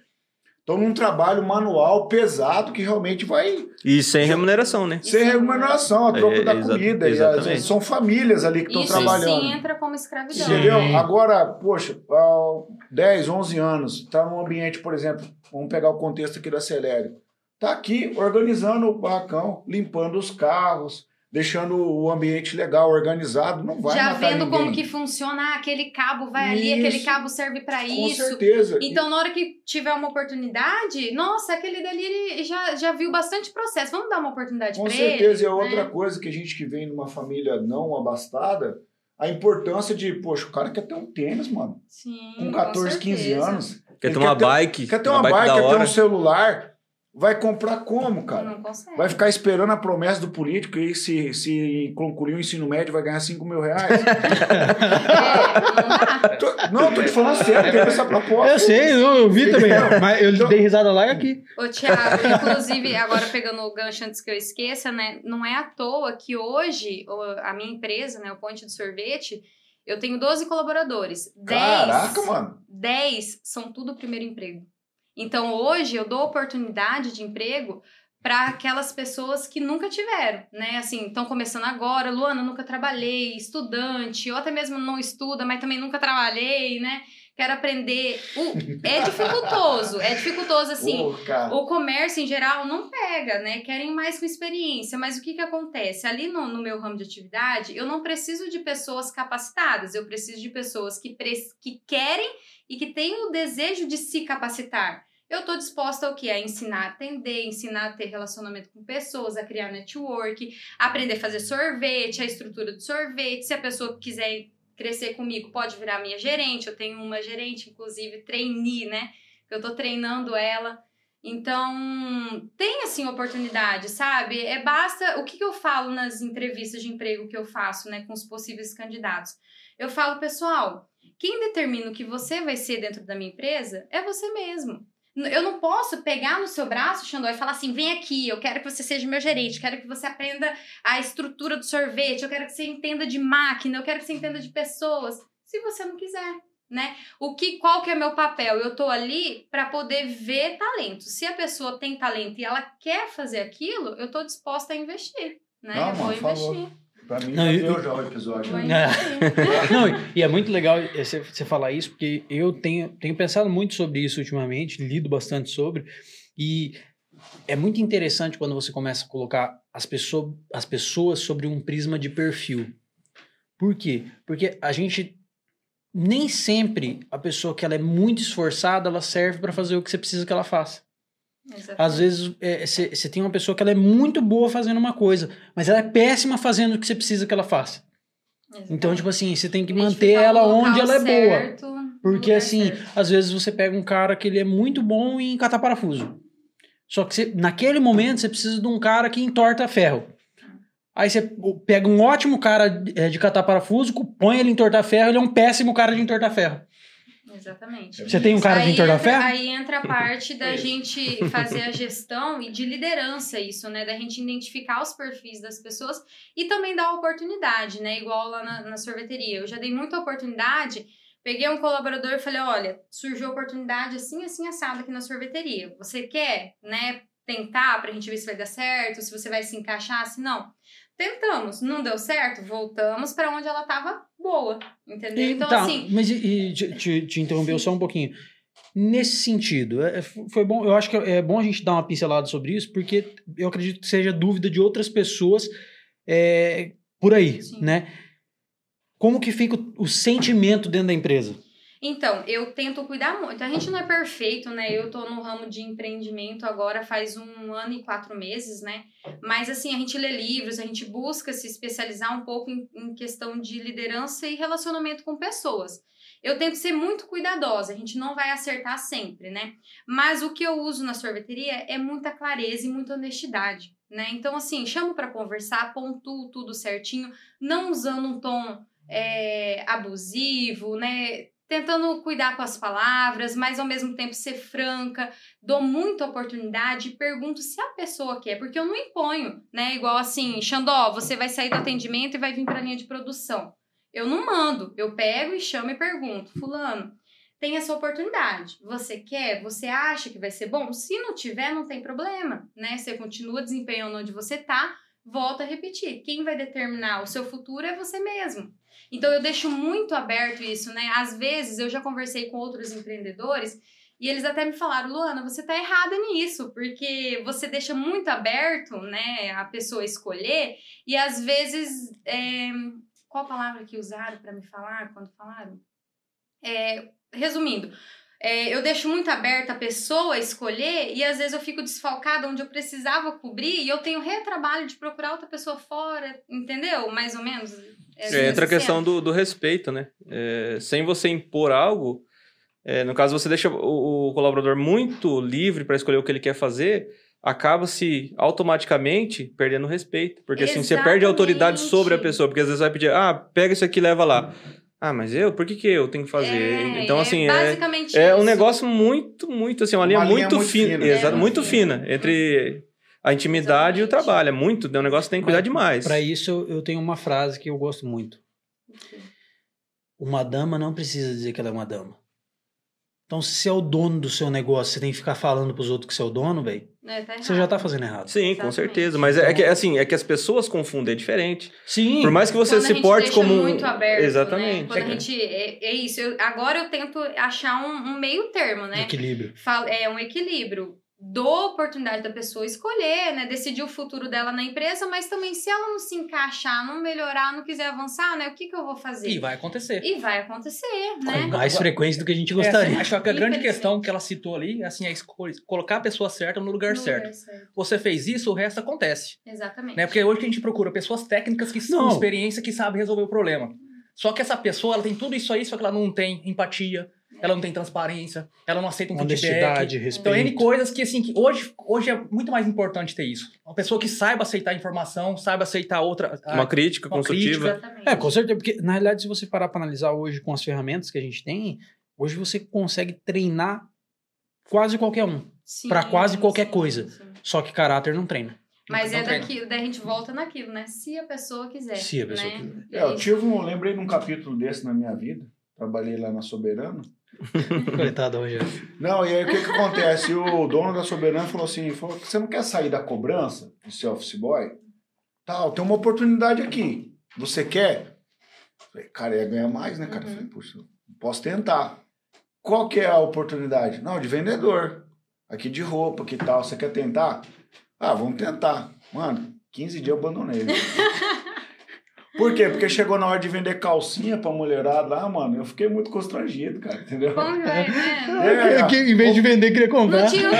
estão num trabalho manual pesado que realmente vai E sem remuneração, né? ser remuneração, a troco É, da exa- comida. Exatamente. são famílias ali que estão Isso trabalhando. sim entra como escravidão. Entendeu? Sim. Agora, poxa, há 10, 11 anos, tá num ambiente, por exemplo, vamos pegar o contexto aqui da Celere. Tá aqui organizando o barracão, limpando os carros, deixando o ambiente legal, organizado, não vai Já matar vendo ninguém. como que funciona, ah, aquele cabo vai ali, Isso. aquele cabo serve pra Com isso. certeza. Então, na hora que tiver uma oportunidade, nossa, aquele dali ele já, já viu bastante processo. Vamos dar uma oportunidade Com pra ele. certeza, e é né? outra coisa que a gente que vem numa família não abastada, a importância de, poxa, o cara quer ter um tênis, mano. Sim, Com 14, 15 certeza. anos. Quer ter uma quer ter- bike, Quer ter uma, bike, da quer ter um celular. Vai comprar como, cara? Não consegue. Vai ficar esperando a promessa do político e se, se concluir o ensino médio vai ganhar 5 mil reais? É, não dá. Tô- não, tô te falando sério, tem essa proposta. Eu sei, eu, eu vi também, mas eu Então- dei risada lá e aqui. Ô, Thiago, inclusive, agora pegando o gancho antes que eu esqueça, né? Não é à toa que hoje a minha empresa, né, o Ponte do Sorvete, eu tenho 12 colaboradores. 10, Caraca, mano. 10 são tudo primeiro emprego. Então, hoje eu dou oportunidade de emprego para aquelas pessoas que nunca tiveram, né? Assim, estão começando agora, Luana, nunca trabalhei, estudante, ou até mesmo não estuda, mas também nunca trabalhei, né? Quero aprender. É dificultoso, é dificultoso assim. O comércio em geral não pega, né? Querem mais com experiência. Mas o que, que acontece? Ali no, no meu ramo de atividade, eu não preciso de pessoas capacitadas, eu preciso de pessoas que, que querem e que têm o desejo de se capacitar. Eu estou disposta ao quê? A ensinar a atender, ensinar a ter relacionamento com pessoas, a criar network, aprender a fazer sorvete, a estrutura do sorvete. Se a pessoa quiser crescer comigo, pode virar minha gerente. Eu tenho uma gerente, inclusive, trainee, né? Eu tô treinando ela. Então, tem assim oportunidade, sabe? É basta. O que, que eu falo nas entrevistas de emprego que eu faço, né, com os possíveis candidatos? Eu falo, pessoal, quem determina o que você vai ser dentro da minha empresa é você mesmo. Eu não posso pegar no seu braço, Xandó, e falar assim: vem aqui, eu quero que você seja meu gerente, quero que você aprenda a estrutura do sorvete, eu quero que você entenda de máquina, eu quero que você entenda de pessoas. Se você não quiser né? O que, qual que é meu papel? Eu tô ali para poder ver talento. Se a pessoa tem talento e ela quer fazer aquilo, eu tô disposta a investir, né? Não, eu vou falou. Pra mim, Não, e- deu já o episódio. Né? Não, e é muito legal você, você falar isso, porque eu tenho, tenho pensado muito sobre isso ultimamente, lido bastante sobre, e é muito interessante quando você começa a colocar as, pessoa, as pessoas sobre um prisma de perfil. Por quê? Porque a gente nem sempre a pessoa que ela é muito esforçada, ela serve para fazer o que você precisa que ela faça. Exatamente. Às vezes você tem uma pessoa que ela é muito boa fazendo uma coisa, mas ela é péssima fazendo o que você precisa que ela faça. Então, tipo assim, você tem que manter ela onde ela é boa. certo, no Porque assim, certo. às vezes você pega um cara que ele é muito bom em catar parafuso. Só que você, naquele momento você precisa de um cara que entorta ferro. Aí você pega um ótimo cara eh, de catar parafuso, põe ele em entortar ferro, ele é um péssimo cara de entortar ferro. Exatamente. Você tem um cara de entra, ferro? aí entra a parte da gente fazer a gestão e de liderança, isso, né? Da gente identificar os perfis das pessoas e também dar oportunidade, né? Igual lá na, na sorveteria. Eu já dei muita oportunidade Peguei um colaborador e falei: olha, surgiu oportunidade assim, assim, assado aqui na sorveteria. Você quer, né, tentar pra gente ver se vai dar certo, se você vai se encaixar, se não. Tentamos, não deu certo, voltamos pra onde ela tava boa, entendeu? Então, tá, assim, mas e, e te, te, te interrompeu só um pouquinho. Nesse sentido, é- é- foi bom. Eu acho que é bom a gente dar uma pincelada sobre isso, porque eu acredito que seja dúvida de outras pessoas é, por aí, Sim. né? Como que fica o, o sentimento dentro da empresa? Então, eu tento cuidar muito. A gente não é perfeito, né? Eu tô no ramo de empreendimento agora faz um ano e quatro meses, né? Mas, assim, a gente lê livros, a gente busca se especializar um pouco em, em questão de liderança e relacionamento com pessoas. Eu tento ser muito cuidadosa, a gente não vai acertar sempre, né? Mas o que eu uso na sorveteria é muita clareza e muita honestidade, né? Então, assim, chamo para conversar, pontuo tudo certinho, não usando um tom é, abusivo, né? Tentando cuidar com as palavras, mas ao mesmo tempo ser franca, dou muita oportunidade e pergunto se a pessoa quer, porque eu não imponho, né? Igual assim, Xandó, você vai sair do atendimento e vai vir para a linha de produção. Eu não mando, eu pego e chamo e pergunto, fulano, tem essa oportunidade. Você quer? Você acha que vai ser bom? Se não tiver, não tem problema, né? Você continua desempenhando onde você tá, volta a repetir. Quem vai determinar o seu futuro é você mesmo. Então eu deixo muito aberto isso, né? Às vezes eu já conversei com outros empreendedores e eles até me falaram, Luana, você tá errada nisso, porque você deixa muito aberto, né, a pessoa escolher e às vezes é, qual palavra que usaram para me falar quando falaram? É, resumindo, é, eu deixo muito aberta a pessoa escolher e às vezes eu fico desfalcada onde eu precisava cobrir e eu tenho retrabalho de procurar outra pessoa fora, entendeu? Mais ou menos. É, entra a questão do, do respeito, né? É, sem você impor algo, é, no caso você deixa o, o colaborador muito livre para escolher o que ele quer fazer, acaba-se automaticamente perdendo o respeito. Porque assim, você perde a autoridade Exatamente. sobre a pessoa, porque às vezes vai pedir, ah, pega isso aqui e leva lá. Ah, mas eu? Por que, que eu tenho que fazer? É, então, assim, é, basicamente é um negócio muito, muito, assim, uma, linha, Uma linha muito, muito fina. fina. Exato, É, muito muito fina. fina. Entre a intimidade e o Exatamente. trabalho. É muito, é um negócio que tem que cuidar demais. Para isso, eu, tenho uma frase que eu gosto muito. Uma dama não precisa dizer que ela é uma dama. Então, se você é o dono do seu negócio, você tem que ficar falando pros outros que você é o dono, velho, É, tá você errado. já tá fazendo errado. Sim, com Exatamente. certeza. Mas é, é que, assim, é que as pessoas confundem, é diferente. Sim. Por mais que você Quando a se gente porte deixa como um... muito aberto, Né? Exatamente. Quando a gente. É, é isso. eu- agora eu tento achar um, um meio termo, né? Equilíbrio. Fal- É um equilíbrio. Dou oportunidade da pessoa escolher, né? Decidir o futuro dela na empresa, mas também se ela não se encaixar, não melhorar, não quiser avançar, né? O que, que eu vou fazer? E vai acontecer. E vai acontecer, Com né? mais frequência do que a gente É, gostaria. assim, acho que a grande questão que ela citou ali assim, é escolher, colocar a pessoa certa no lugar No certo. lugar certo. Você fez isso, o resto acontece. Exatamente. Né? Porque hoje a gente procura pessoas técnicas que com experiência que sabem resolver o problema. Só que essa pessoa, ela tem tudo isso aí, só que ela não tem empatia, ela não tem transparência, ela não aceita um Honestidade, feedback. Então, N coisas que, assim, que hoje, hoje é muito mais importante ter isso. Uma pessoa que saiba aceitar informação, saiba aceitar outra... Uma crítica uma construtiva. Exatamente. É, com certeza, porque na realidade, se você parar para analisar hoje com as ferramentas que a gente tem, hoje você consegue treinar quase qualquer um. Sim, pra quase qualquer sim, coisa. sim. Só que caráter não treina. Mas Não é treina. daquilo, daí a gente volta naquilo, né? Se a pessoa quiser. Se a pessoa né? quiser. E É, eu tive um, lembrei de um capítulo desse na minha vida. Trabalhei lá na Soberano. Coitado, Rogério. Não, e aí o que que acontece? O dono da Soberano falou assim, falou, você não quer sair da cobrança de ser office boy? Tal, tem uma oportunidade aqui. Você quer? Falei, cara, ia ganhar mais, né, cara? Uhum. Falei, puxa, posso tentar. Qual que é a oportunidade? Não, de vendedor. Aqui de roupa, que tal? Você quer tentar? Ah, vamos tentar. Mano, 15 dias eu abandonei. Por quê? Porque chegou na hora de vender calcinha pra mulherada lá, mano, eu fiquei muito constrangido, cara, entendeu? Vai, né? É, Que, em vez de vender, queria comprar. Não tinha.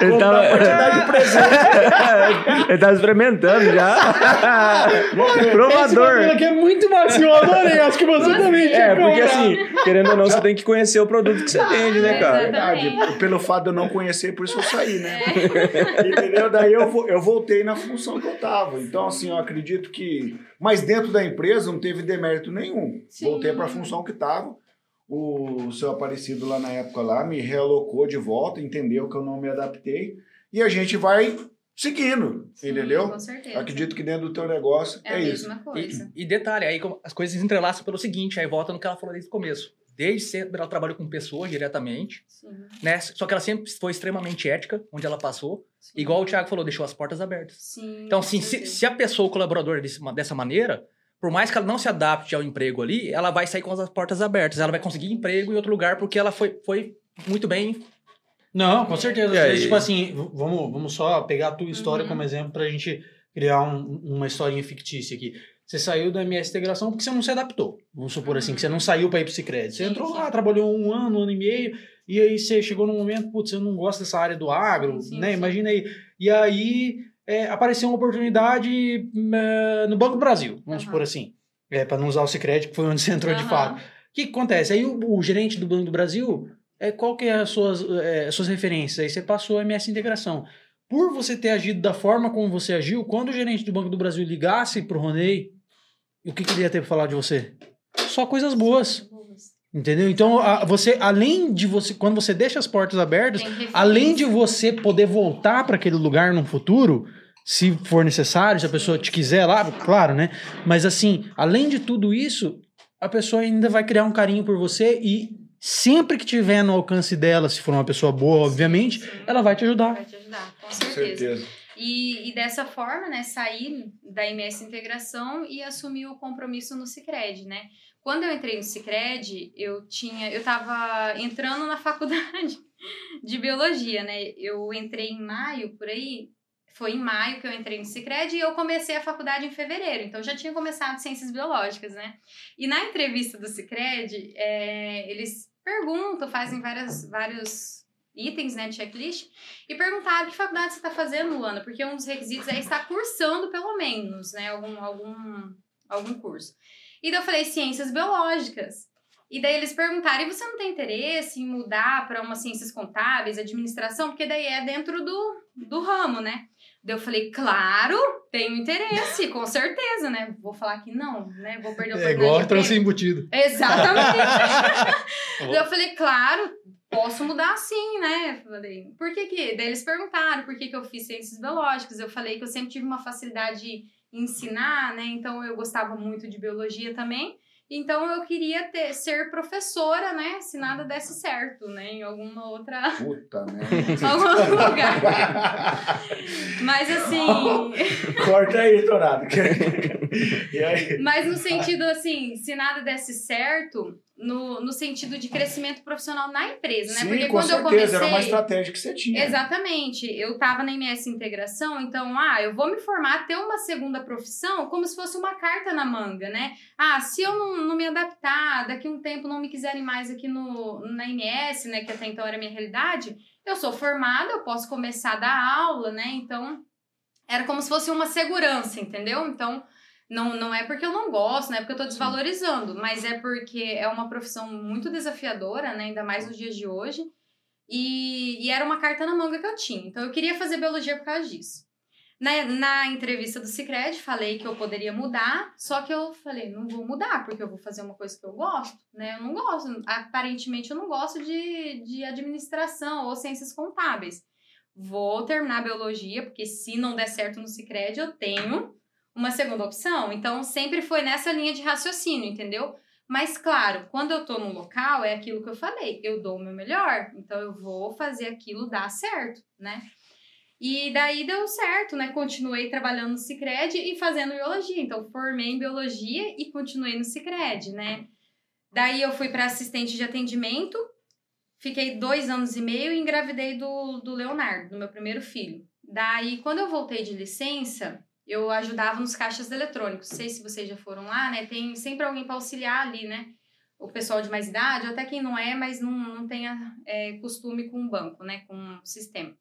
Ele tava... quantidade de presente. Ele tava experimentando já. Esse Provador. modelo aqui é muito macio, eu adorei. Acho que você também tinha É, que porque comprar. assim, querendo ou não, você tem que conhecer o produto que você vende, né, cara? verdade. Exatamente. Pelo fato de eu não conhecer, por isso eu saí, né? Entendeu? Daí eu, vo- eu voltei na função que eu tava. Então, assim, eu acredito que. Mas dentro da empresa não teve demérito nenhum. Sim. Voltei para a função que tava. O seu Aparecido lá na época lá me realocou de volta, entendeu que eu não me adaptei. E a gente vai seguindo, Sim, entendeu? Com certeza. Acredito que dentro do teu negócio É é, a isso. mesma coisa. E, e detalhe, aí como as coisas se entrelaçam pelo seguinte, aí volta no que ela falou desde o começo. Desde sempre ela trabalhou com pessoas diretamente, Sim, né? Só que ela sempre foi extremamente ética, onde ela passou. sim. Igual o Thiago falou, deixou as portas abertas. Sim, Então, assim, se, se a pessoa, o colaborador, desse- dessa maneira, por mais que ela não se adapte ao emprego ali, ela vai sair com as portas abertas. Ela vai conseguir emprego em outro lugar porque ela foi, foi muito bem. Não, com certeza. Vezes, tipo assim, vamos, vamos só pegar a tua história Uhum. como exemplo pra gente criar um- uma historinha fictícia aqui. Você saiu da MS Integração porque você não se adaptou. Vamos supor assim, que você não saiu para ir pro Cicred. Você entrou lá, trabalhou um ano, um ano e meio, e aí você chegou num momento, putz, eu não gosto dessa área do agro, Sim, né? sim. Imagina aí. E aí é, apareceu uma oportunidade é, no Banco do Brasil, vamos Aham. supor assim. É, para não usar o Cicred, que foi onde você entrou de Aham. fato. O que, que acontece? Aí o, o gerente do Banco do Brasil, é, qual que é as suas, é, as suas referências? Aí você passou a MS Integração. Por você ter agido da forma como você agiu, quando o gerente do Banco do Brasil ligasse pro Ronei, o que, que ele ia ter para falar de você? Só coisas boas, entendeu? Então, a- você, além de você, quando você deixa as portas abertas, além de você poder voltar para aquele lugar no futuro, se for necessário, se a pessoa te quiser lá, claro, né? Mas assim, além de tudo isso, a pessoa ainda vai criar um carinho por você e sempre que tiver no alcance dela, se for uma pessoa boa, obviamente, ela vai te ajudar. Vai te ajudar, com Com certeza. E, e dessa forma, né, sair da MS Integração e assumir o compromisso no Cicred, né? Quando eu entrei no Cicred, eu tinha, eu tava entrando na faculdade de biologia, né? Eu entrei em maio, por aí, foi em maio que eu entrei no Cicred e eu comecei a faculdade em fevereiro, então já tinha começado ciências biológicas, né? E na entrevista do Cicred, é, eles perguntam, fazem várias, vários itens, né, checklist, e perguntaram que faculdade você está fazendo, Luana, porque um dos requisitos é estar cursando pelo menos, né, algum, algum, algum curso. E daí eu falei ciências biológicas. E daí eles perguntaram, e você não tem interesse em mudar para umas ciências contábeis, administração? Porque daí é dentro do, do ramo, né? Daí eu falei, claro, tenho interesse, com certeza, né? Vou falar que não, né? Vou perder o É igual trança embutido. Exatamente. Daí eu falei, claro, posso mudar sim, né? Falei, por que que... Daí eles perguntaram por que que eu fiz ciências biológicas. Eu falei que eu sempre tive uma facilidade em ensinar, né? Então eu gostava muito de biologia também. Então eu queria ter, ser professora, né? Se nada desse certo, né? Em alguma outra... Puta merda. algum lugar. Mas assim... Corta aí, aí? Mas no sentido assim, se nada desse certo, no, no sentido de crescimento profissional na empresa, né? Sim, Porque com quando eu certeza. comecei. Era uma estratégia que você tinha. Exatamente. Eu tava na MS Integração, então, ah, eu vou me formar, ter uma segunda profissão como se fosse uma carta na manga, né? Ah, se eu não, não me adaptar, daqui um tempo não me quiserem mais aqui no, na MS, né? Que até então era a minha realidade, eu sou formada, eu posso começar a dar aula, né? Então, era como se fosse uma segurança, entendeu? Então, não, não é porque eu não gosto, não é porque eu tô desvalorizando, mas é porque é uma profissão muito desafiadora, né? Ainda mais nos dias de hoje. E, e era uma carta na manga que eu tinha. Então, eu queria fazer biologia por causa disso. Na, na entrevista do Cicred, falei que eu poderia mudar, só que eu falei, não vou mudar, porque eu vou fazer uma coisa que eu gosto, né? Eu não gosto, aparentemente eu não gosto de, de administração ou ciências contábeis. Vou terminar biologia, porque se não der certo no Cicred, eu tenho uma segunda opção. Então, sempre foi nessa linha de raciocínio, entendeu? Mas, claro, quando eu tô no local, é aquilo que eu falei, eu dou o meu melhor, então eu vou fazer aquilo dar certo, né? E daí deu certo, né? Continuei trabalhando no Cicred e fazendo biologia. Então, formei em biologia e continuei no Cicred, né? Daí eu fui para assistente de atendimento, fiquei dois anos e meio e engravidei do, do Leonardo, do meu primeiro filho. Daí, quando eu voltei de licença, eu ajudava nos caixas eletrônicos. Não sei se vocês já foram lá, né? Tem sempre alguém para auxiliar ali, né? O pessoal de mais idade, até quem não é, mas não, não tenha é, costume com o banco, né? Com o sistema.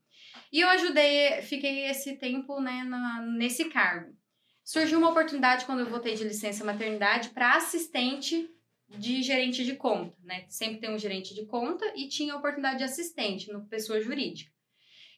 E eu ajudei, fiquei esse tempo né, na, nesse cargo. Surgiu uma oportunidade quando eu voltei de licença maternidade para assistente de gerente de conta, né? Sempre tem um gerente de conta e tinha a oportunidade de assistente no pessoa jurídica.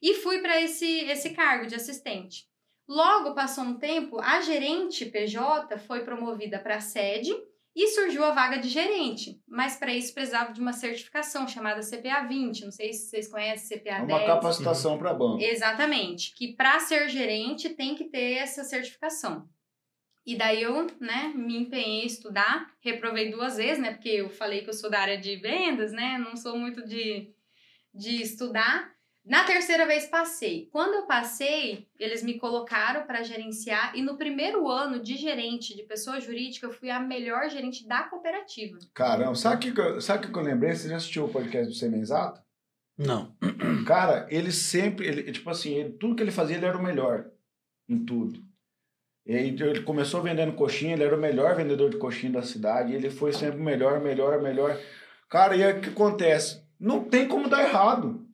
E fui para esse, esse cargo de assistente. Logo passou um tempo, a gerente PJ foi promovida para sede E surgiu a vaga de gerente, mas para isso precisava de uma certificação chamada CPA 20. Não sei se vocês conhecem CPA É 10. uma capacitação para banco. Exatamente, que para ser gerente tem que ter essa certificação. E daí eu, né, me empenhei em estudar, reprovei duas vezes, né, porque eu falei que eu sou da área de vendas, né, não sou muito de, de estudar. Na terceira vez passei. Quando eu passei, eles me colocaram para gerenciar e no primeiro ano de gerente de pessoa jurídica, eu fui a melhor gerente da cooperativa. Caramba, sabe o que, sabe que eu lembrei? Você já assistiu o podcast do Semi Exato? Não. Cara, ele sempre, ele, tipo assim, ele- tudo que ele fazia, ele era o melhor em tudo. E aí, ele começou vendendo coxinha, ele era o melhor vendedor de coxinha da cidade, ele foi sempre o melhor, melhor, melhor. Cara, e aí o que acontece? Não tem como dar errado.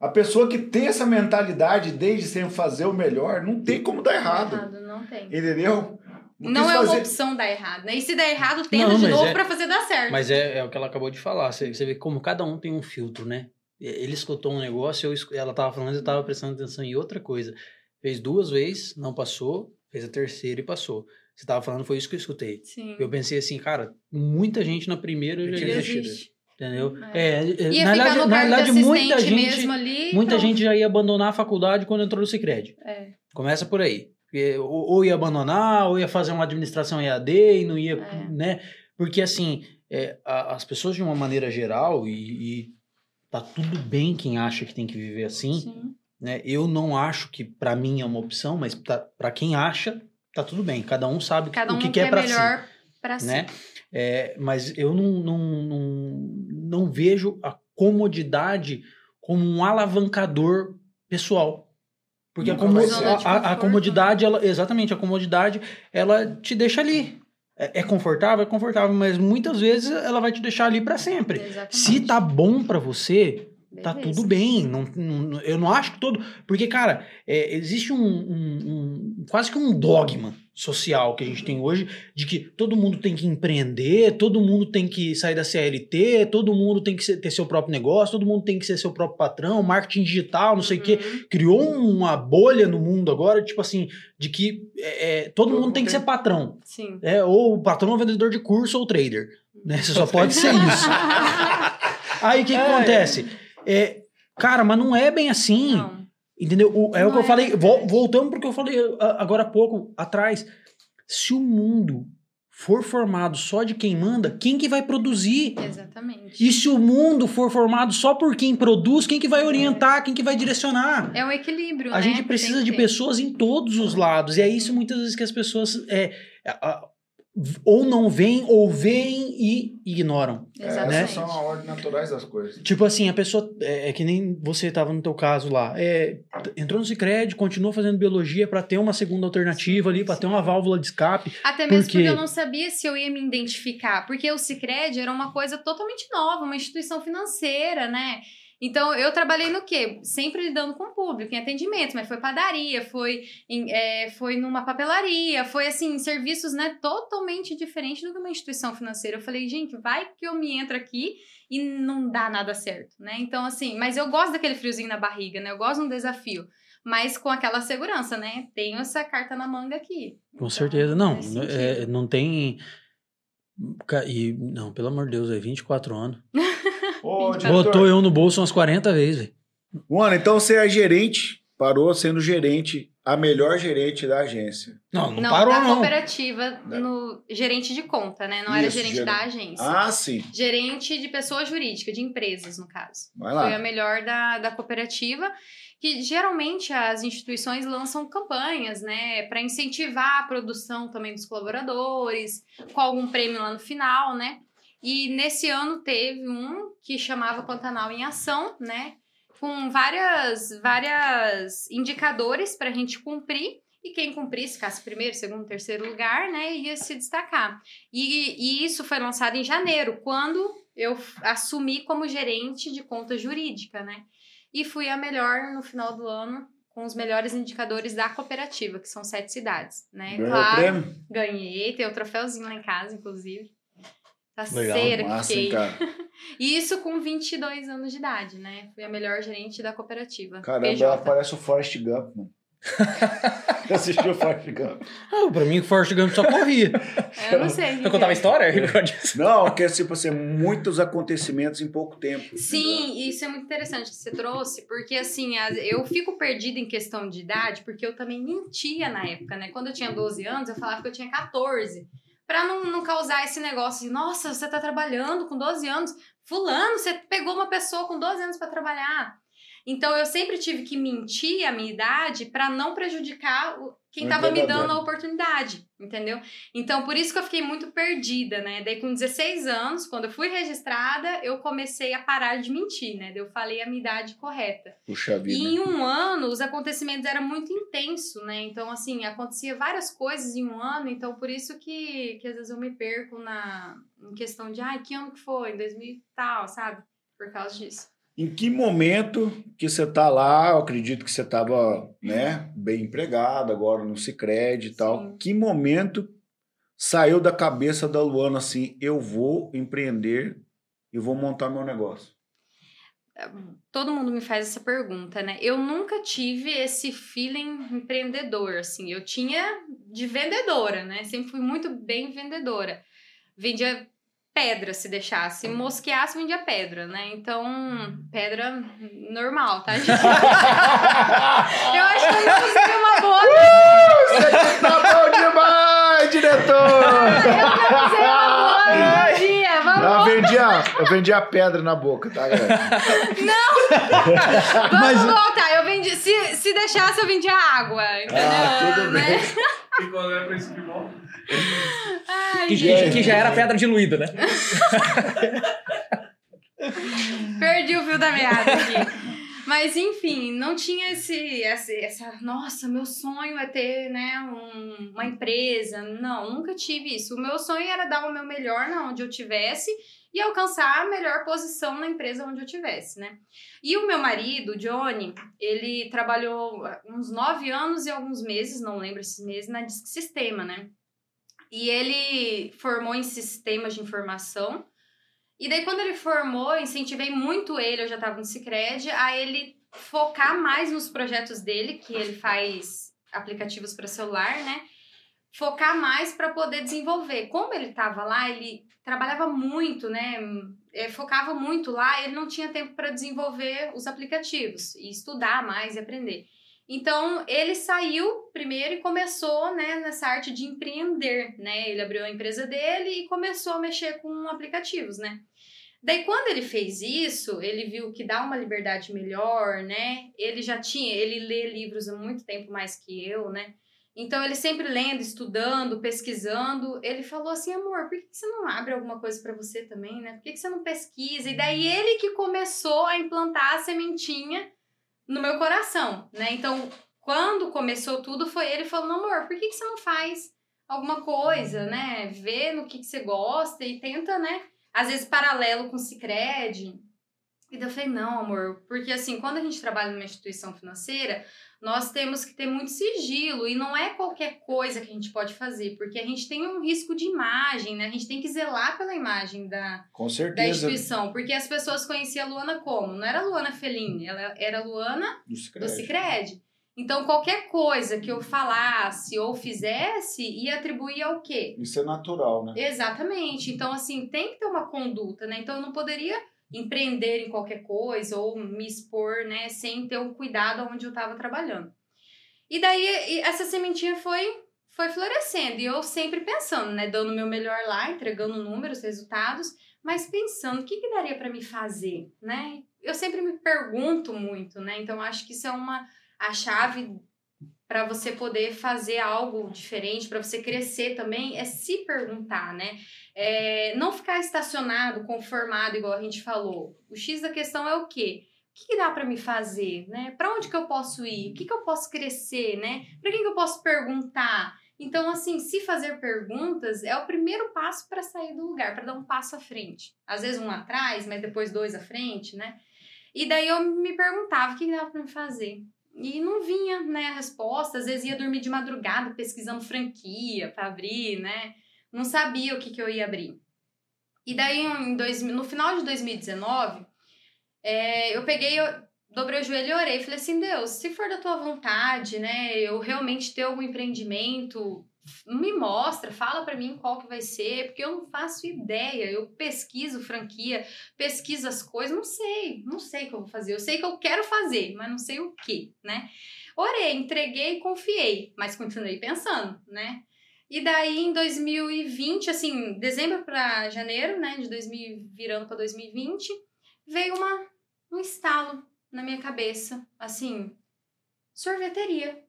A pessoa que tem essa mentalidade desde sempre fazer o melhor, não tem como dar errado. não tem. Entendeu? Não quis é uma fazer- opção dar errado, né? E se der errado, tenta Não, de novo é- pra fazer dar certo. Mas é, é o que ela acabou de falar. Você, você vê como cada um tem um filtro, né? Ele escutou um negócio, eu, ela tava falando, eu tava prestando atenção em outra coisa. Fez duas vezes, não passou. Fez a terceira e passou. Você tava falando, foi isso que eu escutei. Sim. Eu pensei assim, cara, muita gente na primeira já desistir. Entendeu? É. É, é, na verdade, na verdade muita gente, ali. muita pronto. gente já ia abandonar a faculdade quando entrou no Cicred. É. Começa por aí. Porque Ou, ou ia abandonar, ou ia fazer uma administração EAD e não ia, É. né? Porque assim, é, a- as pessoas de uma maneira geral, e, e tá tudo bem quem acha que tem que viver assim, Sim. né? Eu não acho que pra mim é uma opção, mas tá, para quem acha, tá tudo bem. Cada um sabe Cada o um que quer quer pra si melhor pra si. Né? É, mas eu não, não, não, não vejo a comodidade como um alavancador pessoal. Porque a, a- a- Conforto. comodidade, ela, exatamente, a comodidade, ela te deixa ali. É, é confortável? É confortável, mas muitas vezes ela vai te deixar ali para sempre. Exatamente. Se tá bom para você, tá Beleza. tudo bem. Não, não- eu não acho que todo. Porque, cara, é, existe um, um- um- quase que um dogma social que a gente tem hoje de que todo mundo tem que empreender, todo mundo tem que sair da CLT, todo mundo tem que ser- ter seu próprio negócio, todo mundo tem que ser seu próprio patrão, marketing digital, não sei o quê. Uhum. Criou uma bolha no mundo agora, tipo assim, de que é, é, todo, Todo mundo mundo tem que ser patrão. Sim. É, ou o patrão é vendedor de curso ou trader. Né? Você só pode ser isso. Aí o que, que É. acontece? É, cara, mas não é bem assim. Não. Entendeu? O- é o Não que eu é falei. vol- voltando porque eu falei agora há pouco atrás. Se o mundo for formado só de quem manda, quem que vai produzir? Exatamente. E se o mundo for formado só por quem produz, quem que vai orientar, quem que vai direcionar? É um equilíbrio, A né? gente precisa de ter. pessoas em todos os lados. E é isso muitas vezes que as pessoas é, a- ou não veem, ou veem e ignoram. É, Exatamente. essas são a ordem naturais das coisas. Tipo assim, a pessoa. É, é que nem você estava no teu caso lá. É, entrou no Cicred, continuou fazendo biologia para ter uma segunda alternativa ali, para ter uma válvula de escape. Até mesmo Porque- porque eu não sabia se eu ia me identificar. Porque o Cicred era uma coisa totalmente nova, uma instituição financeira, né? Então, eu trabalhei no quê? Sempre lidando com o público, em atendimento, mas foi padaria, foi, em, é, foi numa papelaria, foi, assim, serviços, né, totalmente diferente do que uma instituição financeira. Eu falei, gente, vai que eu me entro aqui e não dá nada certo, né? Então, assim, mas eu gosto daquele friozinho na barriga, né? Eu gosto de um desafio. Mas com aquela segurança, né? Tenho essa carta na manga aqui. Com Então, certeza. Não, faz é, não tem. E, não, pelo amor de Deus, é 24 anos. Ô, Botou eu no bolso umas 40 vezes. Mano, então você é gerente, parou sendo gerente, a melhor gerente da agência. Não, não, Não, parou, da não. cooperativa, no gerente de conta, né? Não era Isso, gerente ger- da agência. Ah, sim. Gerente de pessoa jurídica, de empresas, no caso. Vai Foi a lá. melhor da, da cooperativa. Que geralmente as instituições lançam campanhas, né? Para incentivar a produção também dos colaboradores, com algum prêmio lá no final, né? E nesse ano teve um que chamava Pantanal em Ação, né? Com várias, várias indicadores para a gente cumprir. E quem cumprisse, ficasse primeiro, segundo, terceiro lugar, né? Ia se destacar. E, e isso foi lançado em janeiro, quando eu assumi como gerente de conta jurídica, né? E fui a melhor no final do ano, com os melhores indicadores da cooperativa, que são sete cidades, né? Ganhou o claro, prêmio? ganhei, tem o troféuzinho lá em casa, inclusive. Tá Legal, cera que Massa, fiquei. cara. E isso com 22 anos de idade, né? Fui a melhor gerente da cooperativa. Caramba, PJ. ela parece o Forrest Gump, mano. Assistiu o Forrest Gump. Ah, pra mim, o Forrest Gump só corria. Eu não sei. Eu contava a história? Não, porque tipo assim, muitos acontecimentos em pouco tempo. Sim, e isso é muito interessante que você trouxe, porque assim, as- eu fico perdida em questão de idade, porque eu também mentia na época, né? Quando eu tinha 12 anos, eu falava que eu tinha 14. Pra não, não causar esse negócio de, nossa, você tá trabalhando com 12 anos. Fulano, você pegou uma pessoa com 12 anos pra trabalhar. Então eu sempre tive que mentir a minha idade pra não prejudicar o- quem O tava me dando a oportunidade, entendeu? Então por isso que eu fiquei muito perdida, né? Daí com 16 anos, quando eu fui registrada, eu comecei a parar de mentir, né? Eu falei a minha idade correta. Puxa E vida. em um ano, os acontecimentos eram muito intensos, né? Então, assim, acontecia várias coisas em um ano, então por isso que, que às vezes eu me perco na em questão de, ai, que ano que foi? Em 2000 e tal, sabe? Por causa disso. Em que momento que você tá lá, eu acredito que você estava né, bem empregado, agora no Cicred e tal. Sim. Que momento saiu da cabeça da Luana assim, eu vou empreender e vou montar meu negócio? Todo mundo me faz essa pergunta, né? Eu nunca tive esse feeling empreendedor, assim. Eu tinha de vendedora, né? Sempre fui muito bem vendedora. Vendia pedra, se deixasse. Mosqueasse, vendia pedra, né? Então, pedra normal, tá, gente? Eu acho que eu não consegui uma boa Você tá bom demais, diretor! Eu usei uma boa Eu Vamos, vendia, eu vendia pedra na boca, tá, galera? vamos voltar. Eu vendi, se, se deixasse, eu vendia água, entendeu? Ah, tudo Né? bem. E qual é o princípio bom? Ai, Que, gente. que- que já era pedra diluída, né? Perdi o fio da meada aqui. Mas, enfim, não tinha esse, esse, essa. Nossa, meu sonho é ter, né, um- uma empresa. Não, nunca tive isso. O meu sonho era dar o meu melhor na onde eu tivesse e alcançar a melhor posição na empresa onde eu tivesse, né? E o meu marido, Johnny, ele trabalhou uns nove anos e alguns meses, não lembro esses meses, na Disque Sistema, né? E ele formou em sistemas de informação. E daí, quando ele formou, incentivei muito ele, eu já tava no Cicred, a ele focar mais nos projetos dele, que ele faz aplicativos para celular, né? Focar mais para poder desenvolver. Como ele tava lá, ele trabalhava muito, né? Eh, Focava muito lá, ele não tinha tempo para desenvolver os aplicativos e estudar mais e aprender. Então, ele saiu primeiro e começou, né, nessa arte de empreender, né? Ele abriu a empresa dele e começou a mexer com aplicativos, né? Daí, quando ele fez isso, ele viu que dá uma liberdade melhor, né? Ele já tinha, ele lê livros há muito tempo mais que eu, né? Então, ele sempre lendo, estudando, pesquisando. Ele falou assim, amor, por que você não abre alguma coisa para você também, né? Por que que você não pesquisa? E daí, ele que começou a implantar a sementinha no meu coração, né? Então, quando começou tudo, foi ele falando, amor, por que que você não faz alguma coisa, né? Vê no que, que você gosta e tenta, né? Às vezes, paralelo com o Cicred. E daí eu falei, não, amor, porque assim, quando a gente trabalha numa instituição financeira, nós temos que ter muito sigilo e não é qualquer coisa que a gente pode fazer, porque a gente tem um risco de imagem, né? A gente tem que zelar pela imagem da, da instituição, porque as pessoas conheciam a Luana como? Não era Luana Feline, ela era Luana Do do Cicred. Cicred. Então, qualquer coisa que eu falasse ou fizesse ia atribuir ao quê? Isso é natural, né? Exatamente. Então, assim, tem que ter uma conduta, né? Então, eu não poderia empreender em qualquer coisa ou me expor, né, sem ter o cuidado onde eu estava trabalhando. E daí, essa sementinha foi foi florescendo e eu sempre pensando, né, dando o meu melhor lá, entregando números, resultados, mas pensando o que, que daria para me fazer, né? Eu sempre me pergunto muito, né? Então acho que isso é uma a chave para você poder fazer algo diferente, para você crescer também, é se perguntar, né? É, não ficar estacionado, conformado, igual a gente falou. O X da questão é o quê? O que, dá para me fazer, né? Para onde que eu posso ir? O que, que eu posso crescer, né? Para quem que eu posso perguntar? Então, assim, se fazer perguntas é o primeiro passo para sair do lugar, para dar um passo à frente. Às vezes um atrás, mas depois dois à frente, né? E daí eu me perguntava o que, que dava para me fazer. E não vinha, né, a resposta. Às vezes ia dormir de madrugada pesquisando franquia para abrir, né? Não sabia o que, que eu ia abrir. E daí, em dois, no final de 2019, é, eu peguei, eu dobrei o joelho e orei. Falei assim, Deus, se for da tua vontade, né, eu realmente ter algum empreendimento, me mostra, fala para mim qual que vai ser, porque eu não faço ideia. Eu pesquiso franquia, pesquiso as coisas, não sei, não sei o que eu vou fazer. Eu sei que eu quero fazer, mas não sei o que, né? Orei, entreguei, confiei, mas continuei pensando, né? E daí em 2020, assim, dezembro para janeiro, né, de 2000 virando para 2020, veio uma um estalo na minha cabeça, assim, sorveteria.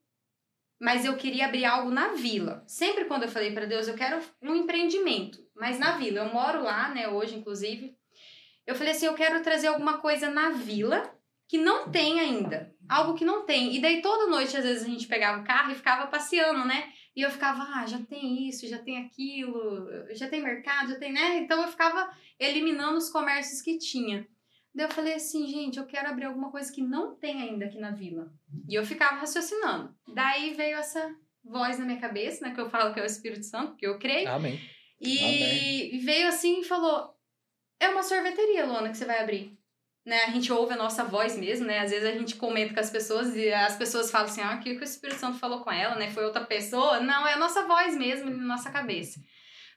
Mas eu queria abrir algo na vila. Sempre quando eu falei para Deus, eu quero um empreendimento, mas na vila. Eu moro lá, né, hoje inclusive. Eu falei assim, eu quero trazer alguma coisa na vila que não tem ainda. Algo que não tem. E daí toda noite, às vezes, a gente pegava o carro e ficava passeando, né? E eu ficava, ah, já tem isso, já tem aquilo, já tem mercado, já tem, né? Então eu ficava eliminando os comércios que tinha. Daí eu falei assim, gente, eu quero abrir alguma coisa que não tem ainda aqui na vila. E eu ficava raciocinando. Daí veio essa voz na minha cabeça, né? Que eu falo que é o Espírito Santo, que eu creio. Amém. E Amém. veio assim e falou: é uma sorveteria, Luana, que você vai abrir. Né? A gente ouve a nossa voz mesmo, né? Às vezes a gente comenta com as pessoas e as pessoas falam assim: ah, o que que o Espírito Santo falou com ela, né? Foi outra pessoa. Não, é a nossa voz mesmo, na nossa cabeça.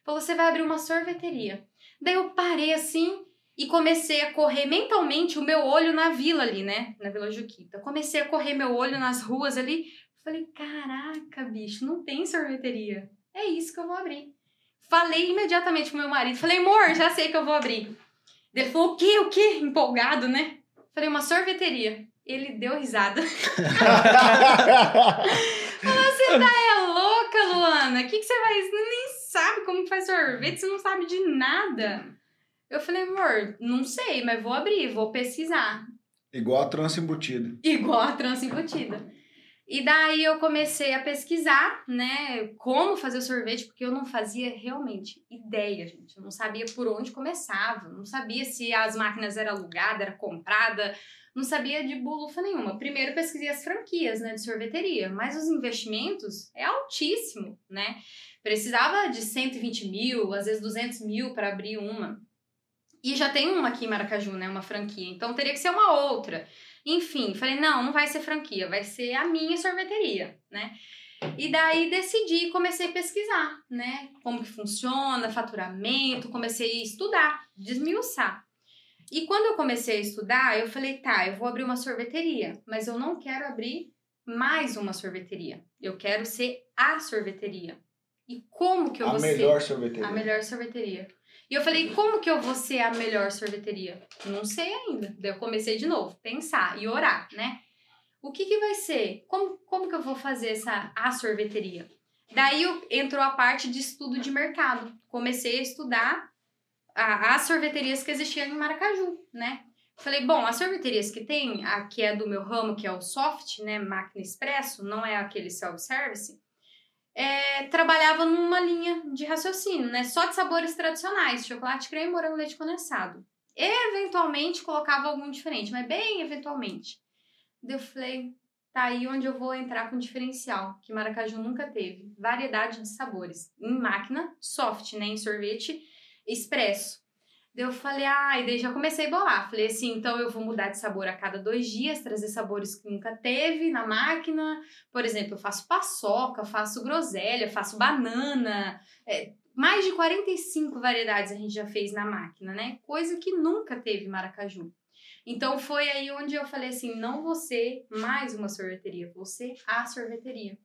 Falou: você vai abrir uma sorveteria. Daí eu parei assim e comecei a correr mentalmente o meu olho na vila ali, né? Na Vila Juquita. Comecei a correr meu olho nas ruas ali. Falei: caraca, bicho, não tem sorveteria. É isso que eu vou abrir. Falei imediatamente com meu marido. Falei, amor, já sei que eu vou abrir. Ele falou, o quê? O quê? Empolgado, né? Falei, uma sorveteria. Ele deu risada. Você tá é louca, Luana? O que, que você vai... Você nem sabe como faz sorvete, você não sabe de nada. Eu falei, amor, não sei, mas vou abrir, vou pesquisar. Igual a trança embutida. Igual a trança embutida. E daí eu comecei a pesquisar, né, como fazer o sorvete, porque eu não fazia realmente ideia, gente. Eu não sabia por onde começava, não sabia se as máquinas eram alugadas, era comprada, não sabia de bolufa nenhuma. Primeiro pesquisei as franquias, né, de sorveteria, mas os investimentos é altíssimo, né? Precisava de 120 mil, às vezes 200 mil para abrir uma. E já tem uma aqui em Maracaju, né, uma franquia, então teria que ser uma outra. Enfim, falei, não, não vai ser franquia, vai ser a minha sorveteria, né? E daí decidi, comecei a pesquisar, né? Como que funciona, faturamento, comecei a estudar, desmiuçar. E quando eu comecei a estudar, eu falei, tá, eu vou abrir uma sorveteria, mas eu não quero abrir mais uma sorveteria. Eu quero ser a sorveteria. E como que eu a vou melhor ser sorveteria. a melhor sorveteria? E eu falei, como que eu vou ser a melhor sorveteria? Não sei ainda. Daí eu comecei de novo, pensar e orar, né? O que que vai ser? Como, como que eu vou fazer essa a sorveteria? Daí eu- entrou a parte de estudo de mercado. Comecei a estudar a- as sorveterias que existiam em Maracaju, né? Falei, bom, as sorveterias que tem, a que é do meu ramo, que é o soft, né, máquina expresso, não é aquele self-service, é, trabalhava numa linha de raciocínio, né? Só de sabores tradicionais, chocolate, creme, morango, leite condensado. Eventualmente colocava algum diferente, mas bem eventualmente. Daí eu falei, tá aí onde eu vou entrar com diferencial, que Maracaju nunca teve. Variedade de sabores. Em máquina, soft, né? Em sorvete, expresso. Daí eu falei, ah, e daí já comecei a bolar. Falei assim, então eu vou mudar de sabor a cada dois dias, trazer sabores que nunca teve na máquina. Por exemplo, eu faço paçoca, faço groselha, faço banana. É, mais de 45 variedades a gente já fez na máquina, né? Coisa que nunca teve Maracaju. Então foi aí onde eu falei assim, não ser mais uma sorveteria, ser a sorveteria.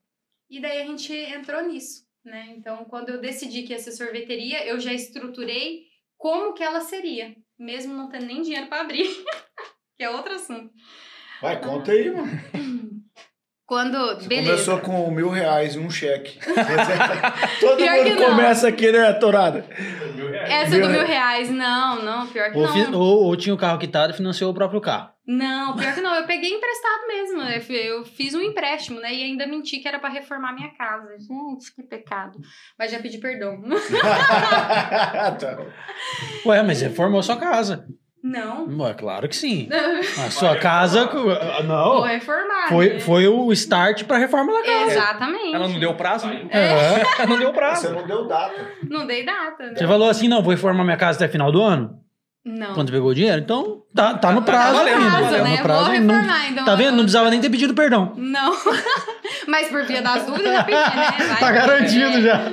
E daí a gente entrou nisso, né? Então quando eu decidi que ia ser sorveteria, eu já estruturei como que ela seria, mesmo não tendo nem dinheiro para abrir, que é outro assunto. Vai, conta aí, mano. Quando, Você beleza. começou com mil reais e um cheque. Todo Pior mundo começa aqui, né, Torada? Mil reais. Essa do mil reais, não, não, pior que Ou, não. fi- ou- ou tinha o carro quitado e financiou o próprio carro. Não, pior que não, eu peguei emprestado mesmo. Eu fi- Eu fiz um empréstimo, né? E ainda menti que era pra reformar minha casa. Gente, que pecado. Mas já pedi perdão. tá. Ué, mas reformou sua casa. Não. Ué, claro que sim. A sua casa. Vou Não. reformar. Foi, né? foi o start pra reforma da casa. Exatamente. Ela não deu prazo, né? É. Ela não deu Você prazo. não deu data. Não dei data. né? Você falou assim: não, vou reformar minha casa até final do ano? Não. Quando você pegou o dinheiro? Então, tá, tá no Tá prazo tá prazo, valendo. Tá né? no prazo Vou ainda. Não- reformar, então Tá vendo? Não precisava nem ter pedido perdão. Não. Mas por via das dúvidas, eu já pedi, né? Vai Tá garantido é. já.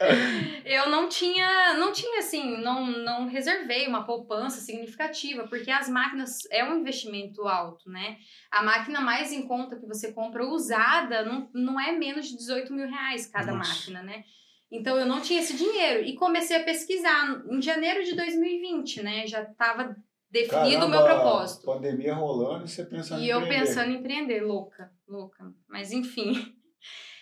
Eu não tinha, não tinha assim, não, não reservei uma poupança significativa, porque as máquinas é um investimento alto, né? A máquina mais em conta que você compra usada não, não é menos de 18 mil reais cada Nossa. máquina, né? Então eu não tinha esse dinheiro e comecei a pesquisar em janeiro de 2020, né? Já estava definido o meu Caramba, propósito. Pandemia rolando e você pensando E em eu empreender. pensando em empreender, louca, louca. Mas enfim.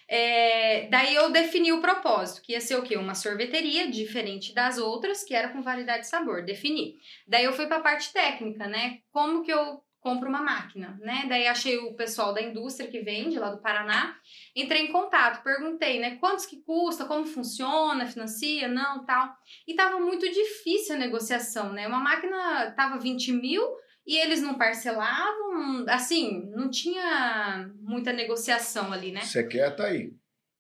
É, daí eu defini o propósito, que ia ser o quê? Uma sorveteria diferente das outras, que era com variedade de sabor. Defini. Daí eu fui para a parte técnica, né? Como que eu compro uma máquina, né? Daí achei o pessoal da indústria que vende lá do Paraná. Entrei em contato, perguntei, né? Quantos que custa, como funciona, financia, não, tal. E tava muito difícil a negociação, né? Uma máquina tava 20 mil, e eles não parcelavam, assim, não tinha muita negociação ali, né? Você quer, tá aí.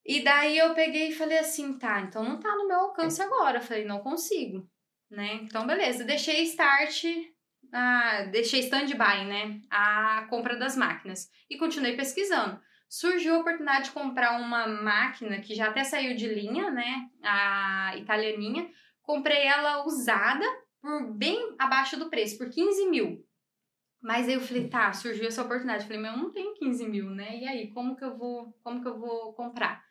E daí eu peguei e falei assim, tá, então não tá no meu alcance agora. Eu falei, não consigo, né? Então, beleza, deixei start, ah, deixei stand-by, né? A compra das máquinas. E continuei pesquisando. Surgiu a oportunidade de comprar uma máquina que já até saiu de linha, né? A italianinha. Comprei ela usada por bem abaixo do preço, por 15 mil. Mas aí eu falei, tá, surgiu essa oportunidade. Eu falei, mas eu não tenho 15 mil, né? E aí, como que eu vou, como que eu vou comprar?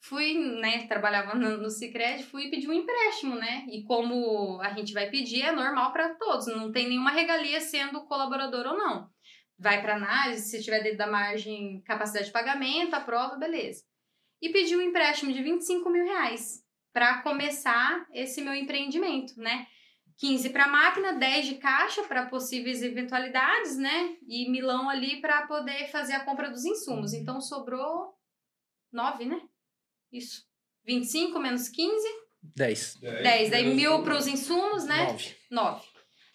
Fui, né, trabalhava no, no Cicred, fui pedir um empréstimo, né? E como a gente vai pedir, é normal para todos, não tem nenhuma regalia sendo colaborador ou não. Vai para análise, se estiver dentro da margem capacidade de pagamento, aprova, beleza. E pedi um empréstimo de 25 mil reais para começar esse meu empreendimento, né? 15 para máquina, 10 de caixa para possíveis eventualidades, né? E milão ali para poder fazer a compra dos insumos. Então sobrou 9, né? Isso. 25 menos 15, 10. 10. Daí mil para os insumos, né? 9. 9.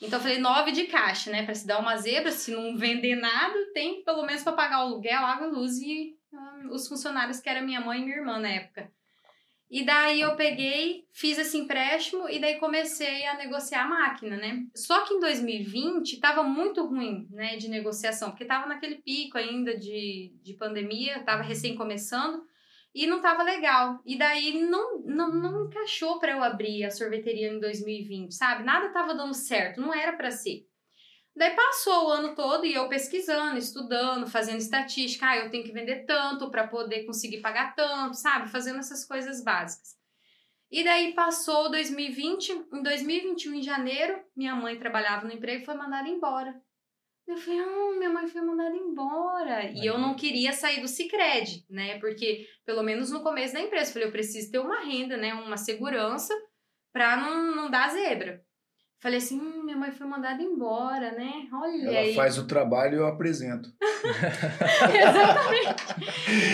Então eu falei 9 de caixa, né? Para se dar uma zebra, se não vender nada, tem pelo menos para pagar o aluguel, água, luz e hum, os funcionários que era minha mãe e minha irmã na época. E daí eu peguei, fiz esse empréstimo e daí comecei a negociar a máquina, né? Só que em 2020 tava muito ruim, né, de negociação, porque tava naquele pico ainda de, de pandemia, tava recém começando e não tava legal. E daí não, não, não encaixou para eu abrir a sorveteria em 2020, sabe? Nada tava dando certo, não era para ser. Daí passou o ano todo e eu pesquisando, estudando, fazendo estatística. Ah, eu tenho que vender tanto para poder conseguir pagar tanto, sabe? Fazendo essas coisas básicas. E daí passou 2020, em 2021, em janeiro, minha mãe trabalhava no emprego e foi mandada embora. Eu falei, ah, minha mãe foi mandada embora. E eu não queria sair do Cicred, né? Porque, pelo menos no começo da empresa, eu falei, eu preciso ter uma renda, né? Uma segurança pra não, não dar zebra. Falei assim, hum, minha mãe foi mandada embora, né? Olha Ela aí. faz o trabalho e eu apresento. Exatamente.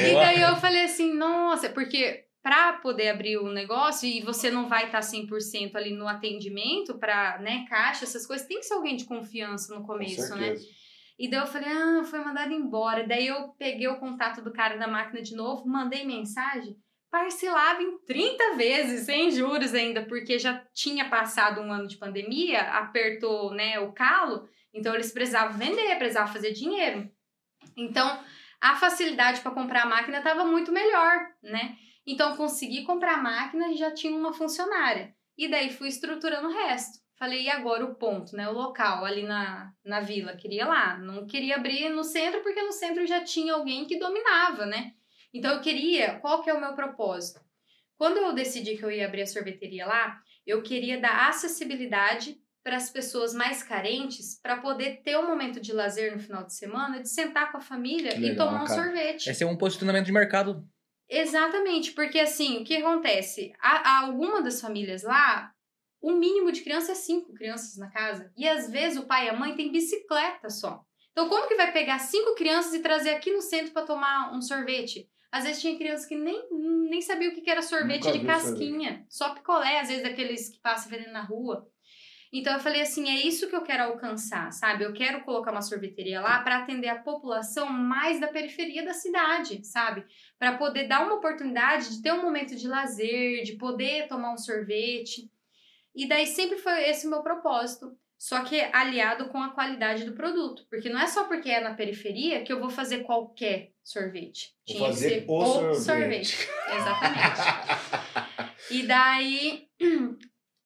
E daí eu falei assim, nossa, porque para poder abrir o negócio e você não vai tá estar 100% ali no atendimento para, né, caixa, essas coisas, tem que ser alguém de confiança no Com começo, né? E daí eu falei, ah, foi mandado embora. Daí eu peguei o contato do cara da máquina de novo, mandei mensagem, parcelava em 30 vezes, sem juros ainda, porque já tinha passado um ano de pandemia, apertou, né, o calo, então eles precisavam vender, precisavam fazer dinheiro. Então, a facilidade para comprar a máquina estava muito melhor, né? Então, consegui comprar a máquina e já tinha uma funcionária. E daí fui estruturando o resto. Falei, e agora o ponto, né? O local ali na, na vila. Queria lá. Não queria abrir no centro, porque no centro já tinha alguém que dominava, né? Então eu queria. Qual que é o meu propósito? Quando eu decidi que eu ia abrir a sorveteria lá, eu queria dar acessibilidade para as pessoas mais carentes para poder ter um momento de lazer no final de semana, de sentar com a família Que e legal, tomar um cara. sorvete. Esse é um posicionamento de mercado. Exatamente, porque assim, o que acontece? Há, há alguma das famílias lá, o mínimo de criança é cinco crianças na casa. E às vezes o pai e a mãe têm bicicleta só. Então, como que vai pegar cinco crianças e trazer aqui no centro para tomar um sorvete? Às vezes tinha criança que nem, nem sabia o que era sorvete Nunca de casquinha, só picolé, às vezes daqueles que passam vendendo na rua. Então eu falei assim, é isso que eu quero alcançar, sabe? Eu quero colocar uma sorveteria lá para atender a população mais da periferia da cidade, sabe? Para poder dar uma oportunidade de ter um momento de lazer, de poder tomar um sorvete. E daí sempre foi esse o meu propósito. Só que aliado com a qualidade do produto. Porque não é só porque é na periferia que eu vou fazer qualquer sorvete. Vou Tinha que ser o sorvete. Exatamente. E daí,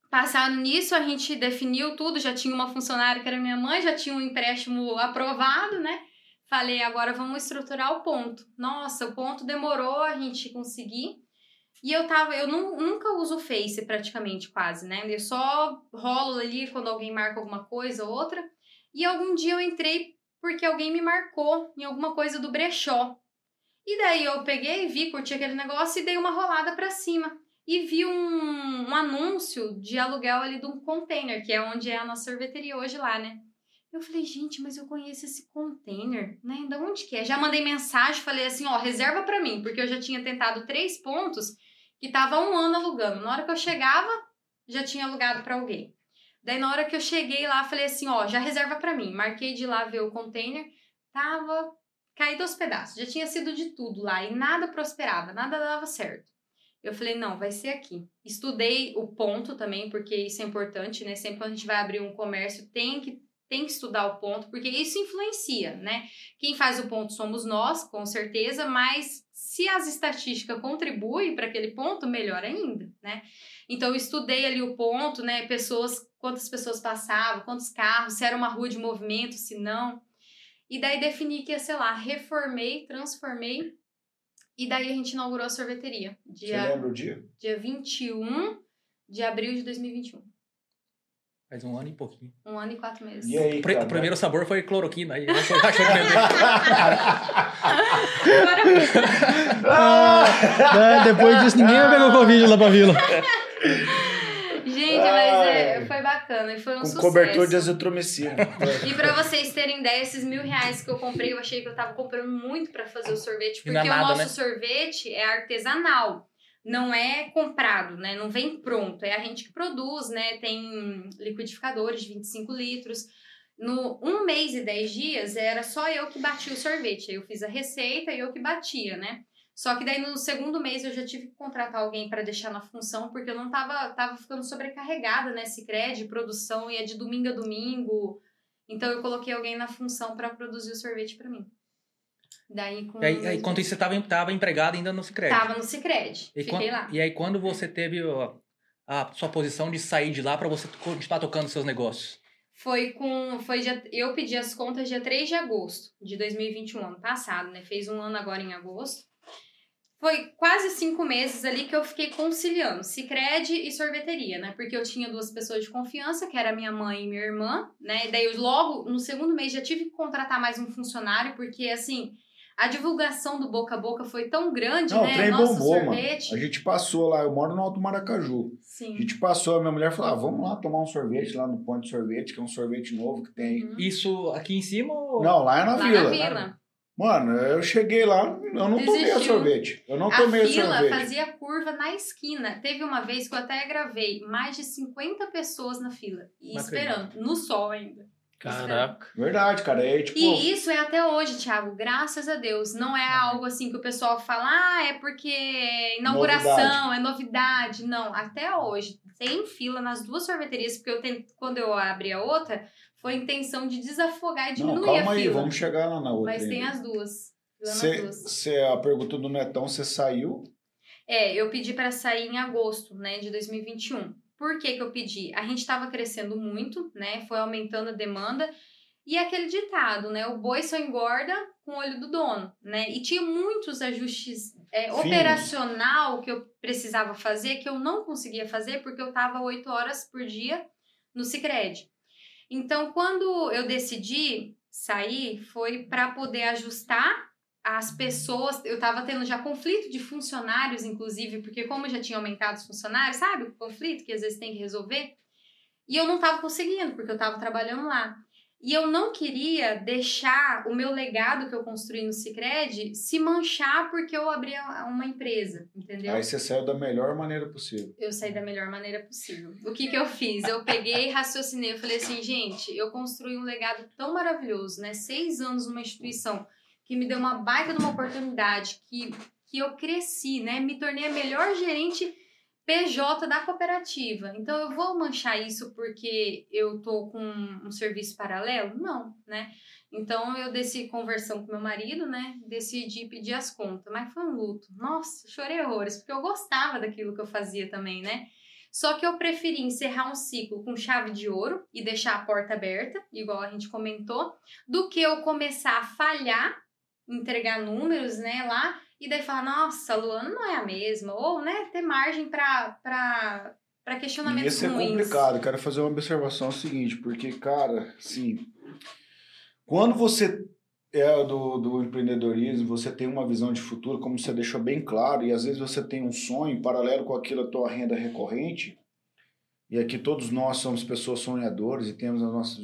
passado nisso, a gente definiu tudo. Já tinha uma funcionária que era minha mãe, já tinha um empréstimo aprovado, né? Falei, agora vamos estruturar o ponto. Nossa, o ponto demorou a gente conseguir. E eu tava, eu nu- nunca uso o Face praticamente, quase, né? Eu só rolo ali quando alguém marca alguma coisa ou outra. E algum dia eu entrei porque alguém me marcou em alguma coisa do brechó. E daí eu peguei, vi, curti aquele negócio e dei uma rolada pra cima. E vi um, um anúncio de aluguel ali de um container, que é onde é a nossa sorveteria hoje lá, né? Eu falei, gente, mas eu conheço esse container, né? Da onde que é? Já mandei mensagem, falei assim, ó, reserva pra mim, porque eu já tinha tentado três pontos que tava um ano alugando. Na hora que eu chegava, já tinha alugado pra alguém. Daí na hora que eu cheguei lá, falei assim, ó, já reserva pra mim. Marquei de lá ver o container, tava caído aos pedaços. Já tinha sido de tudo lá e nada prosperava, nada dava certo. Eu falei, não, vai ser aqui. Estudei o ponto também, porque isso é importante, né? Sempre quando a gente vai abrir um comércio, tem que tem que estudar o ponto, porque isso influencia, né? Quem faz o ponto somos nós, com certeza, mas se as estatísticas contribuem para aquele ponto, melhor ainda, né? Então, eu estudei ali o ponto, né? Pessoas, quantas pessoas passavam, quantos carros, se era uma rua de movimento, se não. E daí defini que ia, sei lá, reformei, transformei. E daí a gente inaugurou a sorveteria. Você Dia, lembra o dia? dia 21 de abril de 2021. Faz um ano e pouquinho. Um ano e quatro meses. E aí, cara? o primeiro sabor foi cloroquina. Aí achou, achou que. Ah! É, depois disso, ninguém vai pegar o Covid lá pra vila. Gente, mas é, foi bacana e foi um Com sucesso. cobertor de azitromicina. E pra vocês terem ideia, esses mil reais que eu comprei, eu achei que eu tava comprando muito pra fazer o sorvete, porque o nada, nosso né? sorvete é artesanal. Não é comprado, né? Não vem pronto. É a gente que produz, né? Tem liquidificadores de 25 litros. No um mês e 10 dias, era só eu que batia o sorvete. Eu fiz a receita e eu que batia, né? Só que daí no segundo mês eu já tive que contratar alguém para deixar na função, porque eu não tava, tava ficando sobrecarregada, né? Cicred, produção, ia de domingo a domingo. Então eu coloquei alguém na função para produzir o sorvete para mim. Daí com E aí, aí, enquanto isso, você estava tava empregado ainda no Cicred. tava no Cicred. E, Fiquei quan- lá. e aí, quando você teve a sua posição de sair de lá para você continuar tocando seus negócios? Foi com. Foi dia, eu pedi as contas dia 3 de agosto de 2021, ano passado, né? Fez um ano agora em agosto. Foi quase cinco meses ali que eu fiquei conciliando Cicred e sorveteria, né? Porque eu tinha duas pessoas de confiança, que era minha mãe e minha irmã, né? E daí eu logo, no segundo mês, já tive que contratar mais um funcionário, porque assim, a divulgação do boca a boca foi tão grande, Não, o né? trem Nosso bombou, mano. sorvete. A gente passou lá, eu moro no Alto Maracaju. A Sim. gente passou, a minha mulher falou: ah, vamos lá tomar um sorvete lá no ponto de sorvete, que é um sorvete novo que tem. Uhum. Isso aqui em cima ou... Não, lá é na Lá vila. na vila. Mano, eu cheguei lá, eu não tomei Desistiu. a sorvete. Eu não a tomei a fila sorvete. fazia curva na esquina. Teve uma vez que eu até gravei mais de 50 pessoas na fila. E esperando, no sol ainda. Caraca. Verdade, cara. É tipo. E isso é até hoje, Thiago, graças a Deus. Não é algo assim que o pessoal fala, ah, é porque é inauguração, é novidade. Não, até hoje. Tem fila nas duas sorveterias, porque eu tent... quando eu abri a outra, foi a intenção de desafogar e diminuir não, calma a aí, fila. vamos chegar lá na outra. Mas tem ainda. as duas. Fila nas Cê, duas. cê- a pergunta do Netão, você saiu? É, eu pedi para sair em agosto, né, de 2021. Por que que eu pedi? A gente estava crescendo muito, né, foi aumentando a demanda. E aquele ditado, né, o boi só engorda com o olho do dono, né? E tinha muitos ajustes é, operacional que eu precisava fazer que eu não conseguia fazer porque eu estava oito horas por dia no Sicredi. Então, quando eu decidi sair, foi para poder ajustar as pessoas, eu tava tendo já conflito de funcionários, inclusive, porque como já tinha aumentado os funcionários, sabe? O conflito que às vezes tem que resolver. E eu não tava conseguindo, porque eu tava trabalhando lá. E eu não queria deixar o meu legado que eu construí no Cicred se manchar porque eu abri uma empresa, entendeu? Aí você saiu da melhor maneira possível. eu saí da melhor maneira possível. O que que eu fiz? Eu peguei e raciocinei. Eu falei assim, gente, eu construí um legado tão maravilhoso, né? Seis anos numa instituição que me deu uma baita de uma oportunidade, que, que eu cresci, né? Me tornei a melhor gerente PJ da cooperativa. Então eu vou manchar isso porque eu tô com um serviço paralelo? Não, né? Então eu desci conversão com meu marido, né? Decidi pedir as contas, mas foi um luto. Nossa, chorei horrores, porque eu gostava daquilo que eu fazia também, né? Só que eu preferi encerrar um ciclo com chave de ouro e deixar a porta aberta, igual a gente comentou, do que eu começar a falhar, entregar números, né, lá, e daí falar, nossa, a Luana não é a mesma, ou, né, ter margem para para questionamentos Isso é complicado. Quero fazer uma observação seguinte, porque, cara, assim, quando você é do, do empreendedorismo, você tem uma visão de futuro, como você deixou bem claro, e às vezes você tem um sonho paralelo com aquilo, a tua renda recorrente, e aqui todos nós somos pessoas sonhadoras e temos a nossa.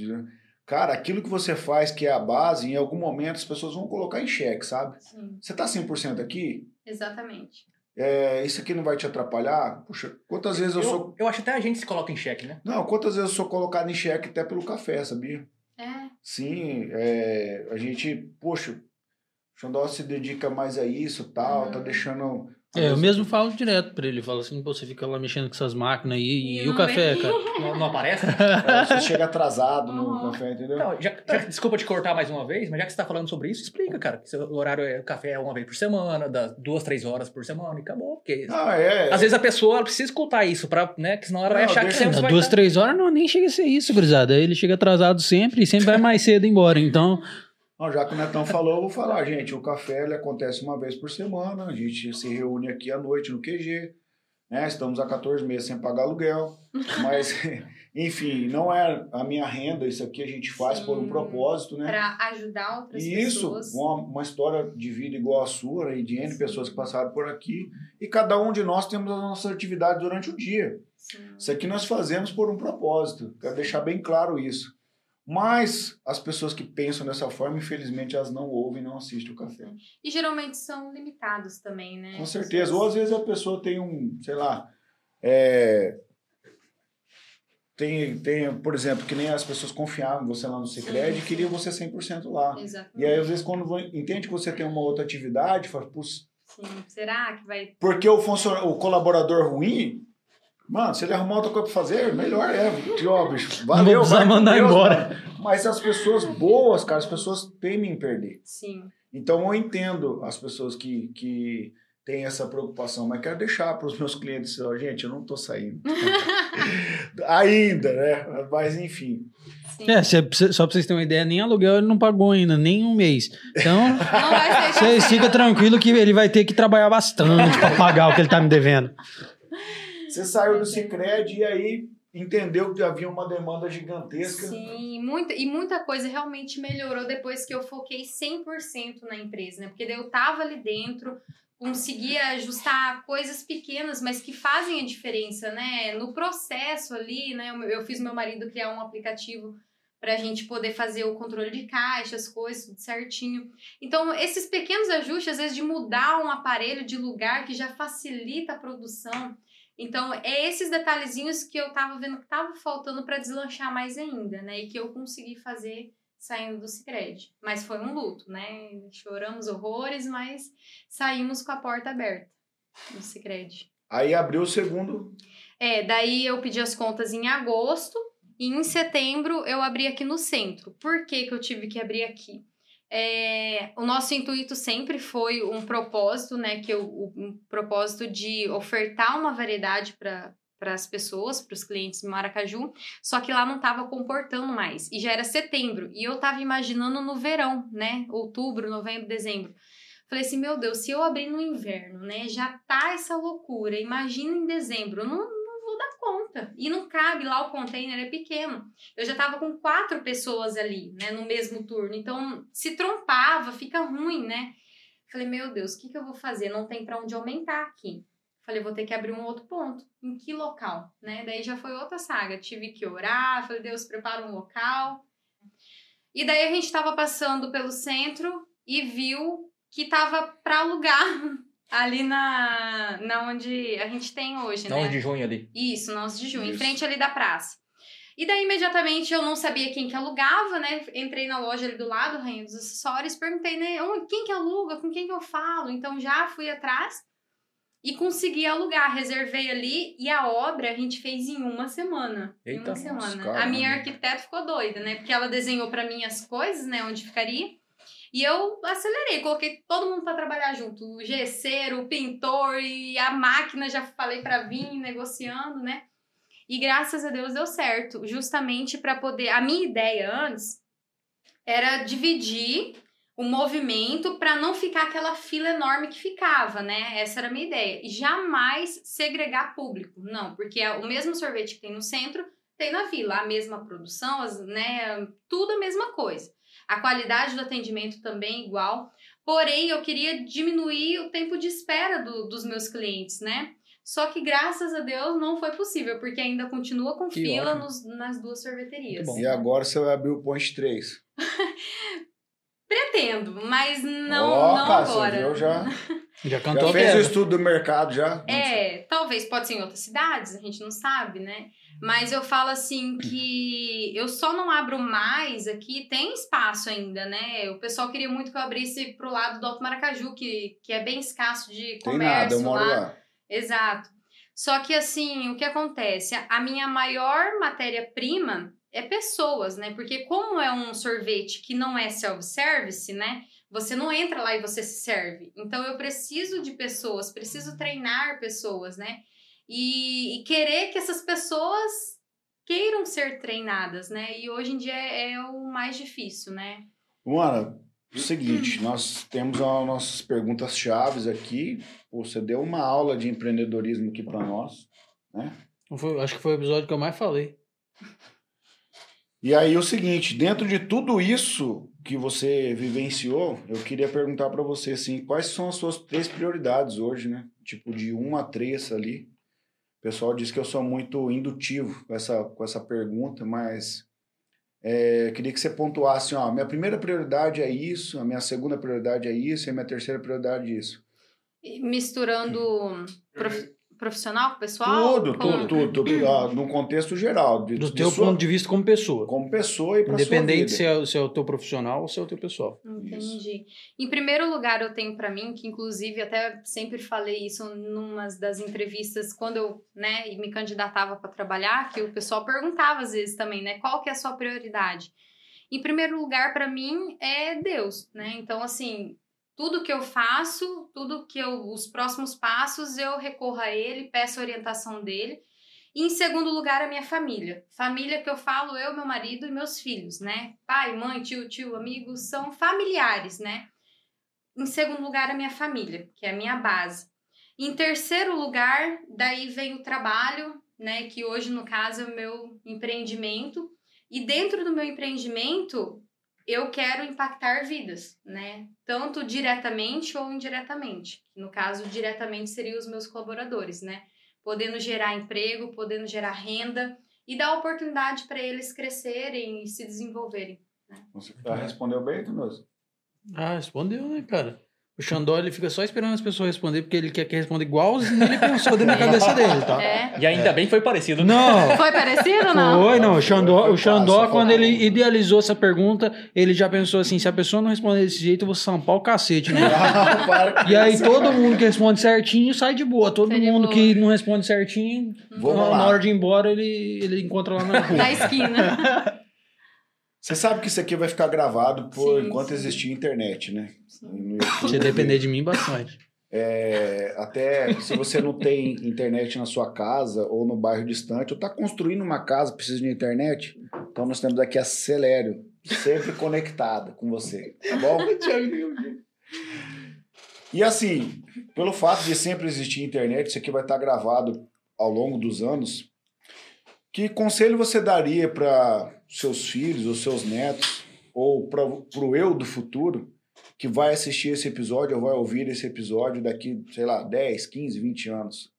Cara, aquilo que você faz, que é a base, em algum momento as pessoas vão colocar em xeque, sabe? Sim, Você tá 100% aqui? exatamente. É, isso aqui não vai te atrapalhar? Puxa, quantas vezes eu, Eu, sou. eu acho que até a gente se coloca em xeque, né? Não, quantas vezes eu sou colocado em xeque até pelo café, sabia? É, Sim, é, a gente, poxa, o Xandó se dedica mais a isso tal, tá Uhum. deixando. É, eu mesmo falo direto pra ele, falo assim, pô, você fica lá mexendo com essas máquinas aí, e, E e o café, vem. cara? Não, não aparece? É, você chega atrasado no café, entendeu? Não, já, já- desculpa te cortar mais uma vez, mas já que você tá falando sobre isso, explica, cara. Que seu horário é o café é uma vez por semana, das duas, três horas por semana, e acabou. Porque Ah, é. às vezes a pessoa precisa escutar isso, pra, né? Que senão ela vai Não, achar que sempre vai duas, estar- três horas não, nem chega a ser isso, gurizada. Ele chega atrasado sempre e sempre vai mais cedo embora. Então, Não, já que o Netão falou, eu vou falar, gente. O café ele acontece uma vez por semana. A gente se reúne aqui à noite no QG. Né? Estamos há 14 meses sem pagar aluguel. Mas, enfim, não é a minha renda. Isso aqui a gente faz por um Sim. propósito, né? para ajudar outras E isso, pessoas. uma, uma história de vida igual a sua, né, e de N pessoas que passaram por aqui, e cada um de nós temos as nossas atividades durante o dia. Sim. Isso aqui nós fazemos por um propósito, quero deixar bem claro isso. Mas as pessoas que pensam dessa forma, infelizmente, elas não ouvem, não assistem o café. E geralmente são limitados também, né? Com certeza. Ou às vezes a pessoa tem um, sei lá, é, tem, tem, por exemplo, que nem as pessoas confiavam em você lá no Cicred e queriam você 100% lá. Exatamente. E aí, às vezes, quando entende que você tem uma outra atividade, fala, "Putz, Sim. Será que vai. porque o, funciona- o colaborador ruim, mano, se ele arrumar outra coisa pra fazer, melhor é. Ó, bicho, não valeu, vou precisar vai mandar Deus, embora. cara. Mas as pessoas boas, cara, as pessoas temem em perder. Sim. Então eu entendo as pessoas que, que têm essa preocupação, mas quero deixar para os meus clientes, ó, gente, eu não tô saindo. Ainda, né? Mas enfim. Sim. é, cê- cê- só pra vocês terem uma ideia, nem aluguel ele não pagou ainda, nem um mês. Então, Não vocês ficam tranquilos que ele vai ter que trabalhar bastante pra pagar o que ele tá me devendo. Você saiu do Cicred e aí entendeu que havia uma demanda gigantesca. Sim, muita, e muita coisa realmente melhorou depois que eu foquei 100% na empresa, né? Porque daí eu tava ali dentro, conseguia ajustar coisas pequenas, mas que fazem a diferença, né? No processo ali, né? Eu, eu fiz meu marido criar um aplicativo para a gente poder fazer o controle de caixa, as coisas tudo certinho. Então, esses pequenos ajustes, às vezes, de mudar um aparelho de lugar que já facilita a produção. Então, é esses detalhezinhos que eu tava vendo que tava faltando para deslanchar mais ainda, né? E que eu consegui fazer saindo do Cicred. Mas foi um luto, né? Choramos horrores, mas saímos com a porta aberta do Cicred. Aí abriu o segundo. É, daí eu pedi as contas em agosto e em setembro eu abri aqui no centro. Por que, que eu tive que abrir aqui? É, o nosso intuito sempre foi um propósito, né? Que eu, um propósito de ofertar uma variedade para para as pessoas, para os clientes em Maracaju, só que lá não estava comportando mais. E já era setembro. E eu estava imaginando no verão, né? Outubro, novembro, dezembro. Falei assim, meu Deus, se eu abrir no inverno, né? Já tá essa loucura. Imagina em dezembro. Não, conta. E não cabe lá, o container é pequeno. Eu já tava com quatro pessoas ali, né? No mesmo turno. Então, se trompava, fica ruim, né? Falei, meu Deus, o que, que eu vou fazer? Não tem para onde aumentar aqui. Falei, vou ter que abrir um outro ponto. Em que local? Né? Daí já foi outra saga. Tive que orar. Falei, Deus, prepara um local. E daí a gente tava passando pelo centro e viu que tava para alugar ali na, na onde a gente tem hoje, Não, né? de junho ali. Isso, no 11 de junho, em Isso. frente ali da praça. E daí, imediatamente, eu não sabia quem que alugava, né? Entrei na loja ali do lado, Rainha dos Acessórios, perguntei, né? "Onde- Quem que aluga? Com quem que eu falo? Então, já fui atrás. e consegui alugar. Reservei ali e a obra a gente fez em uma semana. em Eita, uma semana. caramba. A minha arquiteta ficou doida, né? Porque ela desenhou pra mim as coisas, né? Onde ficaria. E eu acelerei, coloquei todo mundo pra trabalhar junto. O gesseiro, o pintor e a máquina, já falei pra vir negociando, né? E graças a Deus deu certo, justamente para poder. A minha ideia antes era dividir o movimento para não ficar aquela fila enorme que ficava, né? Essa era a minha ideia. E jamais segregar público, não, porque é o mesmo sorvete que tem no centro tem na vila, a mesma produção, as, né? Tudo a mesma coisa. A qualidade do atendimento também igual. Porém, eu queria diminuir o tempo de espera do- dos meus clientes, né? Só que graças a Deus não foi possível, porque ainda continua com Que fila nos- nas duas sorveterias. E agora você vai abrir o Point 3. Pretendo, mas não, Ó, não cara, agora. viu, já, Já já cantou a fez o estudo do mercado já? É, talvez pode ser em outras cidades, a gente não sabe, né? Mas eu falo assim que eu só não abro mais aqui, tem espaço ainda, né? O pessoal queria muito que eu abrisse pro lado do Alto Maracaju, que, que é bem escasso de Tem comércio nada, eu moro lá. lá. Exato. Só que assim, o que acontece? A minha maior matéria-prima é pessoas, né? Porque como é um sorvete que não é self-service, né? Você não entra lá e você se serve. Então eu preciso de pessoas, preciso treinar pessoas, né? E, e querer que essas pessoas queiram ser treinadas, né? E hoje em dia é, é o mais difícil, né? Luana, o seguinte, nós temos as nossas perguntas chaves aqui. Você deu uma aula de empreendedorismo aqui para nós, né? Foi- acho que foi o episódio que eu mais falei. E aí o seguinte, dentro de tudo isso que você vivenciou, eu queria perguntar para você assim, quais são as suas três prioridades hoje, né? Tipo de uma a três ali. O pessoal diz que eu sou muito indutivo com essa, com essa pergunta, mas é, queria que você pontuasse, ó, minha primeira prioridade é isso, a minha segunda prioridade é isso, e a minha terceira prioridade é isso. Misturando prof- profissional pessoal? Tudo, com- tudo, tudo, tudo, ah, no contexto geral. De, Do de teu sua- ponto de vista como pessoa. como pessoa e para sua Independente vida. se é, se é o teu profissional ou se é o teu pessoal. Entendi. Em primeiro lugar, eu tenho pra mim, que inclusive até sempre falei isso numa das entrevistas, quando eu né, me candidatava para trabalhar, que o pessoal perguntava às vezes também, né? Qual que é a sua prioridade? Em primeiro lugar, pra mim, é Deus, né? Então, assim, tudo que eu faço, tudo que eu. Os próximos passos, eu recorro a Ele, peço a orientação dele. E em segundo lugar, a minha família. Família que eu falo, eu, meu marido e meus filhos, né? Pai, mãe, tio, tio, amigos, são familiares, né? Em segundo lugar, a minha família, que é a minha base. Em terceiro lugar, daí vem o trabalho, né? Que hoje, no caso, é o meu empreendimento. E dentro do meu empreendimento, eu quero impactar vidas, né? Tanto diretamente ou indiretamente. No caso, diretamente seriam os meus colaboradores, né? Podendo gerar emprego, podendo gerar renda e dar oportunidade para eles crescerem e se desenvolverem. Você já respondeu bem, Tunoso? Ah, respondeu, né, cara? O Xandó, ele fica só esperando as pessoas responder, porque ele quer que responda igualzinho ele pensou dentro da cabeça dele, tá? É. E ainda bem que foi parecido. Não, Foi parecido ou não? Foi, não. O Xandó, o Xandó quando ele idealizou essa pergunta, ele já pensou assim: se a pessoa não responder desse jeito, eu vou sampar o cacete, né? Ah, E aí todo mundo que responde certinho sai de boa. Todo de mundo boa. que não responde certinho, na, lá. na hora de ir embora, ele, ele encontra lá na rua. Da esquina. Você sabe que isso aqui vai ficar gravado por Sim, enquanto sim. existir internet, né? Se depender de mim, bastante. É, até se você não tem internet na sua casa ou no bairro distante, ou está construindo uma casa, precisa de internet, então nós temos aqui a Celério, sempre conectada com você, tá bom? E assim, pelo fato de sempre existir internet, isso aqui vai estar gravado ao longo dos anos. Que conselho você daria para seus filhos ou seus netos, ou para o eu do futuro, que vai assistir esse episódio ou vai ouvir esse episódio daqui, sei lá, 10, 15, 20 anos?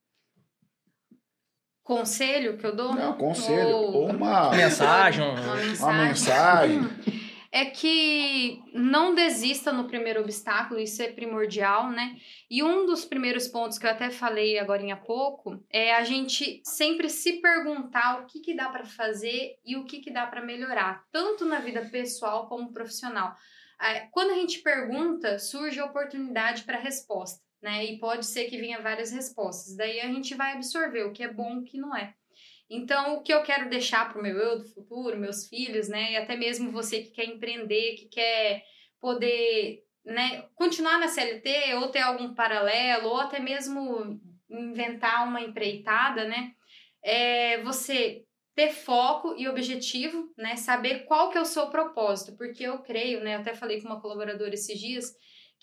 Conselho que eu dou? Não, conselho. Ou- Ou uma, Mensagem. Uma mensagem. uma mensagem. É que não desista no primeiro obstáculo, isso é primordial, né? E um dos primeiros pontos que eu até falei agora há pouco é a gente sempre se perguntar o que, que dá para fazer e o que, que dá para melhorar, tanto na vida pessoal como profissional. Ah, Quando a gente pergunta, surge a oportunidade para resposta. né? E pode ser que venha várias respostas. Daí a gente vai absorver o que é bom e o que não é. Então, o que eu quero deixar para o meu eu do futuro, meus filhos, né? E até mesmo você que quer empreender, que quer poder né, continuar na CLT ou ter algum paralelo, ou até mesmo inventar uma empreitada, né? É você ter foco e objetivo, né? Saber qual que é o seu propósito, porque eu creio, né? Até falei com uma colaboradora esses dias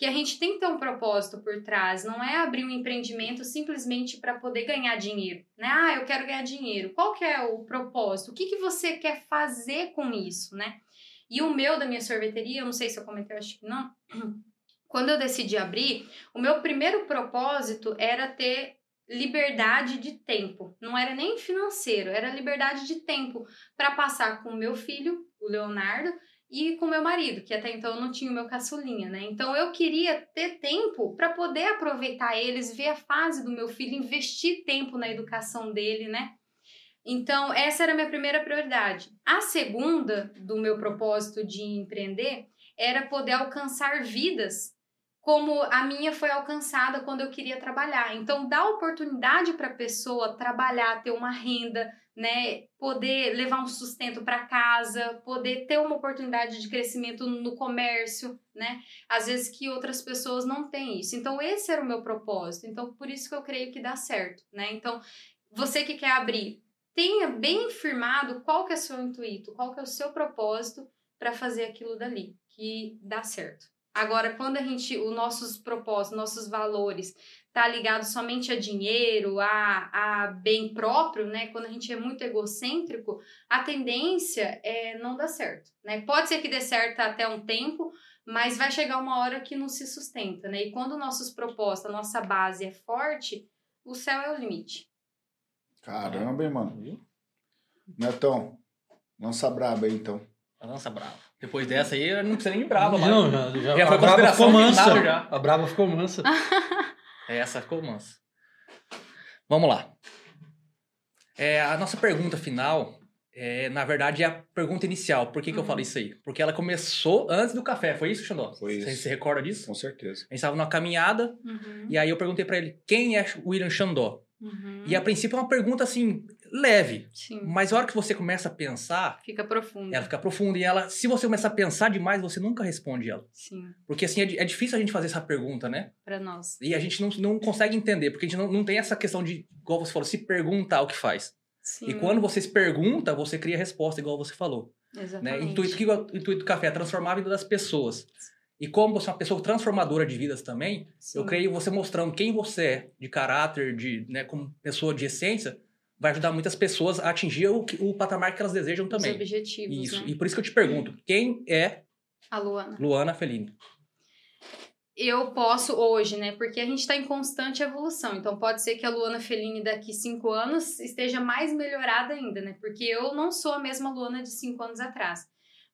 que a gente tem que ter um propósito por trás, não é abrir um empreendimento simplesmente para poder ganhar dinheiro, né? Ah, eu quero ganhar dinheiro. Qual que é o propósito? O que, que você quer fazer com isso, né? E o meu da minha sorveteria, eu não sei se eu comentei, eu acho que não. Quando eu decidi abrir, o meu primeiro propósito era ter liberdade de tempo. Não era nem financeiro, era liberdade de tempo para passar com o meu filho, o Leonardo, e com meu marido, que até então não tinha o meu caçulinha, né? Então eu queria ter tempo para poder aproveitar eles, ver a fase do meu filho, investir tempo na educação dele, né? Então, essa era a minha primeira prioridade. A segunda do meu propósito de empreender era poder alcançar vidas como a minha foi alcançada quando eu queria trabalhar. Então, dá oportunidade para a pessoa trabalhar, ter uma renda, né, poder levar um sustento para casa, poder ter uma oportunidade de crescimento no comércio, né? Às vezes que outras pessoas não têm isso. Então, esse era o meu propósito. Então, por isso que eu creio que dá certo, né? Então, você que quer abrir, tenha bem firmado qual que é o seu intuito, qual que é o seu propósito para fazer aquilo dali, que dá certo. Agora, quando a gente, os nossos propósitos, nossos valores, tá ligado somente a dinheiro, a, a bem próprio, né? Quando a gente é muito egocêntrico, a tendência é não dar certo, né? Pode ser que dê certo até um tempo, mas vai chegar uma hora que não se sustenta, né? E quando nossos propósitos, a nossa base é forte, o céu é o limite. Caramba, hein, mano. Netão, lança braba aí, então. Lança brava. Depois dessa aí, não precisa nem de brava, Não, mas... já, já, Já foi a brava ficou mansa. já. A brava ficou mansa. Essa ficou mansa. Vamos lá. É, a nossa pergunta final, é, na verdade, é a pergunta inicial. Por que, que eu Uhum. falei isso aí? Porque ela começou antes do café. Foi isso, Xandó? Foi Você isso. se recorda disso? Com certeza. A gente estava numa caminhada Uhum, e aí eu perguntei pra ele quem é William Xandó. uhum. E a princípio é uma pergunta assim, leve. Sim, Mas a hora que você começa a pensar, fica profundo. ela fica profunda. E ela, se você começar a pensar demais, você nunca responde ela. Sim, Porque assim, é, é difícil a gente fazer essa pergunta, né? para nós. E a gente não, não consegue entender, porque a gente não, não tem essa questão de, igual você falou, se perguntar o que faz. Sim, E quando você se pergunta, você cria resposta, igual você falou. Né? exatamente. Intuito, que o intuito do café é transformar a vida das pessoas. E como você é uma pessoa transformadora de vidas também, eu Sim. creio você mostrando quem você é, de caráter, de, né, como pessoa de essência, vai ajudar muitas pessoas a atingir o, o patamar que elas desejam Os também. objetivos, Isso. né? E por isso que eu te pergunto, quem é A Luana. Luana Fellini? Eu posso hoje, né? Porque a gente está em constante evolução. Então pode ser que a Luana Fellini daqui cinco anos esteja mais melhorada ainda, né? Porque eu não sou a mesma Luana de cinco anos atrás.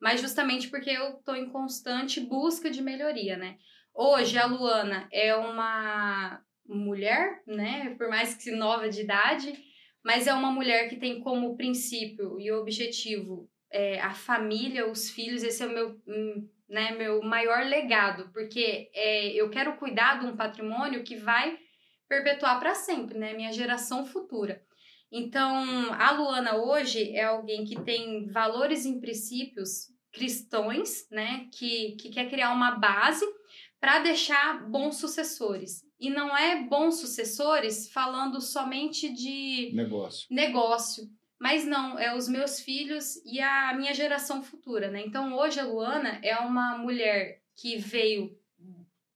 Mas justamente porque eu estou em constante busca de melhoria, né? Hoje a Luana é uma mulher, né? Por mais que nova de idade, mas é uma mulher que tem como princípio e objetivo é, a família, os filhos. Esse é o meu hum, né, meu maior legado, porque é, eu quero cuidar de um patrimônio que vai perpetuar para sempre, né, minha geração futura. Então, a Luana hoje é alguém que tem valores e princípios cristãos, né, que, que quer criar uma base para deixar bons sucessores. E não é bons sucessores falando somente de Negócio. negócio. Mas não, é os meus filhos e a minha geração futura, né? Então hoje a Luana é uma mulher que veio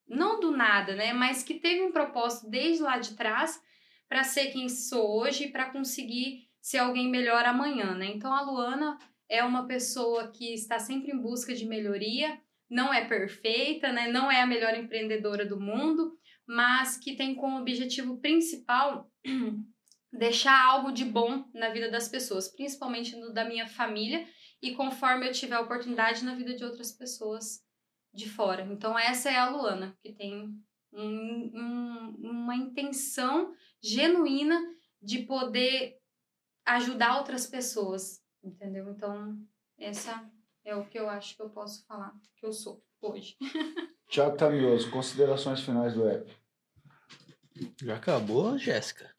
não do nada, né? Mas que teve um propósito desde lá de trás para ser quem sou hoje e para conseguir ser alguém melhor amanhã, né? Então a Luana é uma pessoa que está sempre em busca de melhoria, não é perfeita, né? Não é a melhor empreendedora do mundo, mas que tem como objetivo principal deixar algo de bom na vida das pessoas, principalmente no da minha família e conforme eu tiver oportunidade na vida de outras pessoas de fora. Então essa é a Luana, que tem um- um- uma intenção genuína de poder ajudar outras pessoas, entendeu? Então essa é o que eu acho que eu posso falar que eu sou hoje. Tiago Tamioso, considerações finais do app. Já acabou, Jéssica?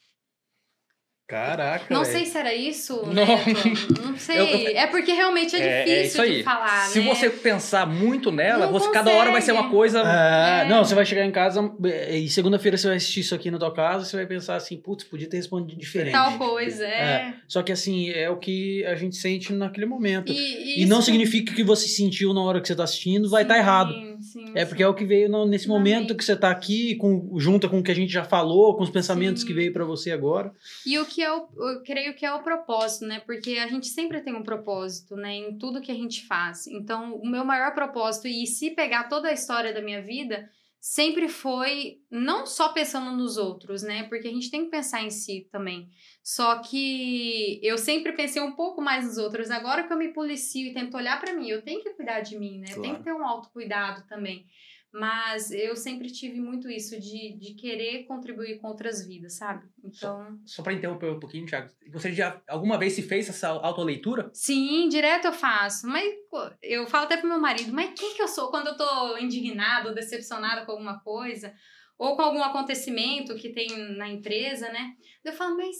Caraca, Não velho. sei se era isso, Não. Neto. Não sei. Eu- eu- É porque realmente é É, difícil é isso aí. de falar, Se né? você pensar muito nela, Não você, cada hora vai ser uma coisa. É, É. Não, você vai chegar em casa é, e segunda-feira você vai assistir isso aqui na tua casa e você vai pensar assim, putz, podia ter respondido diferente. Tal coisa, é. Só que assim, é o que a gente sente naquele momento. E, E, não isso- significa que você sentiu na hora que você tá assistindo vai estar Sim, errado. Sim, É sim. porque é o que veio no- nesse momento que você tá aqui, com, junta com o que a gente já falou, com os pensamentos Sim. que veio pra você agora. E o que é o, eu creio que é o propósito, né? Porque a gente sempre tem um propósito, né? Em tudo que a gente faz. Então, o meu maior propósito, e se pegar toda a história da minha vida, sempre foi não só pensando nos outros, né? Porque a gente tem que pensar em si também. Só que eu sempre pensei um pouco mais nos outros. Agora que eu me policio e tento olhar pra mim, eu tenho que cuidar de mim, né? Tem Claro. que ter um autocuidado também. Mas eu sempre tive muito isso de, de querer contribuir com outras vidas, sabe? Então. Só pra interromper um pouquinho, Thiago. Você já alguma vez se fez essa autoleitura? Sim, direto eu faço. Mas eu falo até pro meu marido, mas quem que eu sou quando eu tô indignada ou decepcionada com alguma coisa? Ou com algum acontecimento que tem na empresa, né? Eu falo, mas,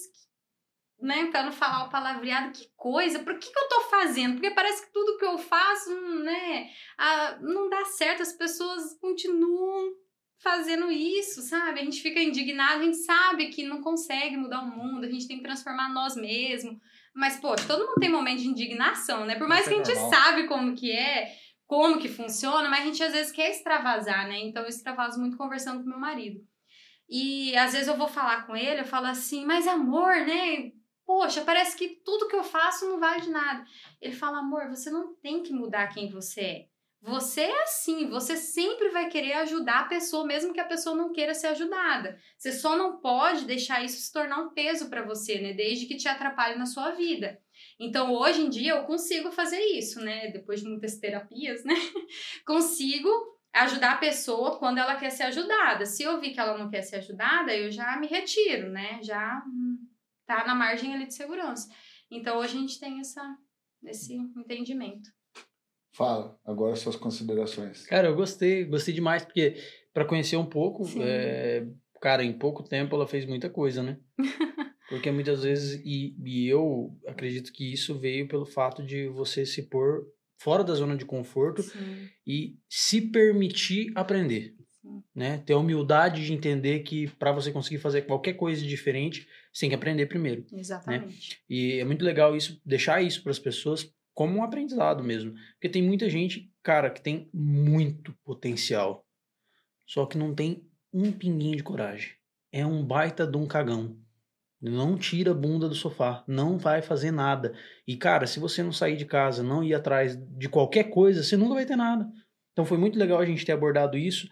né, pra não falar o palavreado, que coisa, por que, que eu tô fazendo? Porque parece que tudo que eu faço, né, ah, não dá certo, as pessoas continuam fazendo isso, sabe? A gente fica indignado, a gente sabe que não consegue mudar o mundo, a gente tem que transformar nós mesmos. Mas, pô, todo mundo tem momento de indignação, né? Por mais que é a gente normal. sabe como que é, como que funciona, mas a gente às vezes quer extravasar, né? Então eu extravaso muito conversando com meu marido. E às vezes eu vou falar com ele, eu falo assim, mas amor, né? Poxa, parece que tudo que eu faço não vale de nada. Ele fala, amor, você não tem que mudar quem você é. Você é assim, você sempre vai querer ajudar a pessoa, mesmo que a pessoa não queira ser ajudada. Você só não pode deixar isso se tornar um peso pra você, né? Desde que te atrapalhe na sua vida. Então, hoje em dia, eu consigo fazer isso, né? Depois de muitas terapias, né? consigo ajudar a pessoa quando ela quer ser ajudada. Se eu vi que ela não quer ser ajudada, eu já me retiro, né? Já hum, tá na margem ali de segurança. Então, hoje a gente tem essa, esse entendimento. Fala, agora suas considerações. Cara, eu gostei, gostei demais, porque pra conhecer um pouco, é, cara, em pouco tempo ela fez muita coisa, né? Porque muitas vezes, e, e eu acredito que isso veio pelo fato de você se pôr fora da zona de conforto Sim. e se permitir aprender. Sim. Né? Ter a humildade de entender que para você conseguir fazer qualquer coisa diferente, você tem que aprender primeiro. Exatamente. E é muito legal isso, deixar isso para as pessoas como um aprendizado mesmo. Porque tem muita gente, cara, que tem muito potencial, só que não tem um pinguinho de coragem. É um baita de um cagão. Não tira a bunda do sofá, não vai fazer nada. E cara, se você não sair de casa, não ir atrás de qualquer coisa, você nunca vai ter nada. Então foi muito legal a gente ter abordado isso,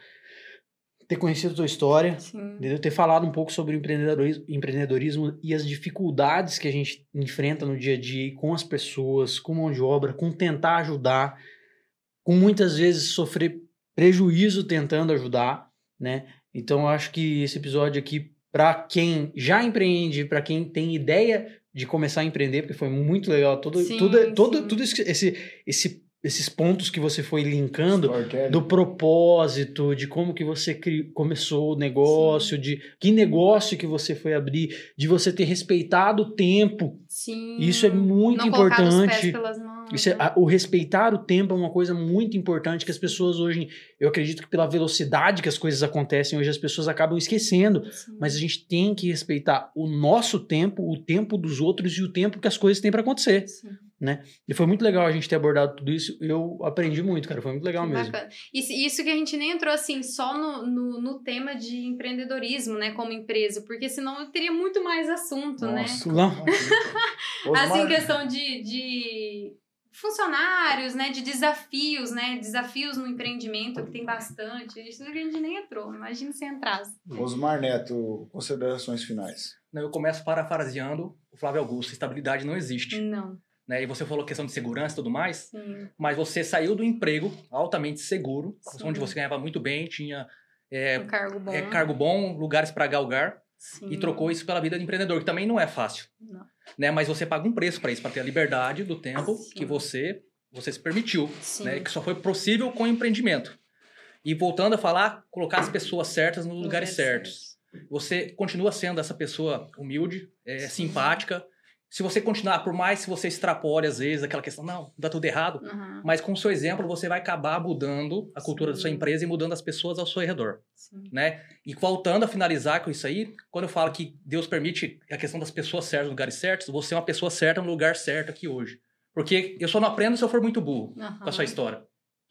ter conhecido a tua história, Sim. entendeu? Ter falado um pouco sobre o empreendedorismo, empreendedorismo e as dificuldades que a gente enfrenta no dia a dia com as pessoas, com mão de obra, com tentar ajudar, com muitas vezes sofrer prejuízo tentando ajudar, né? Então eu acho que esse episódio aqui para quem já empreende, para quem tem ideia de começar a empreender, porque foi muito legal todo Sim, tudo todo sim. tudo esse, esse, esse esses pontos que você foi linkando do propósito, de como que você cri- começou o negócio, de que negócio que você foi abrir, de você ter respeitado o tempo. Sim. Isso é muito não importante. pelas mãos. Isso é- né? a- o respeitar o tempo é uma coisa muito importante que as pessoas hoje, eu acredito que pela velocidade que as coisas acontecem hoje, as pessoas acabam esquecendo. Sim. Mas a gente tem que respeitar o nosso tempo, o tempo dos outros e o tempo que as coisas têm para acontecer. Sim. E foi muito legal a gente ter abordado tudo isso. Eu aprendi muito, cara. Foi muito legal Que mesmo. Bacana. Isso, isso que a gente nem entrou assim só no, no, no tema de empreendedorismo, né, como empresa, porque senão eu teria muito mais assunto, né? Nossa. Não. Osmar, Assim, questão de, de funcionários, né, de desafios, né, desafios no empreendimento, que tem bastante. Isso que a gente nem entrou, imagina se entrasse. Osmar Neto, considerações finais. Né, Eu começo parafraseando o Flávio Augusto: estabilidade não existe. Não, Né? E você falou questão de segurança e tudo mais, sim. mas você saiu do emprego altamente seguro, Sim. onde você ganhava muito bem, tinha é, um cargo bom. é, cargo bom, lugares para galgar, Sim. e trocou isso pela vida de empreendedor, que também não é fácil. Não. Né? Mas você paga um preço para isso, para ter a liberdade do tempo que você, você se permitiu. Né, que só foi possível com o empreendimento. E voltando a falar, colocar as pessoas certas nos Nos lugares certos. você continua sendo essa pessoa humilde, é, simpática. Se você continuar, por mais que você extrapole às vezes aquela questão, não, dá tudo errado, Aham, mas com o seu exemplo você vai acabar mudando a cultura da sua Sim. empresa e mudando as pessoas ao seu redor, sim. né? E voltando a finalizar com isso aí, quando eu falo que Deus permite a questão das pessoas certas nos lugares certos, você é uma pessoa certa no lugar certo aqui hoje. Porque eu só não aprendo se eu for muito burro com a sua história.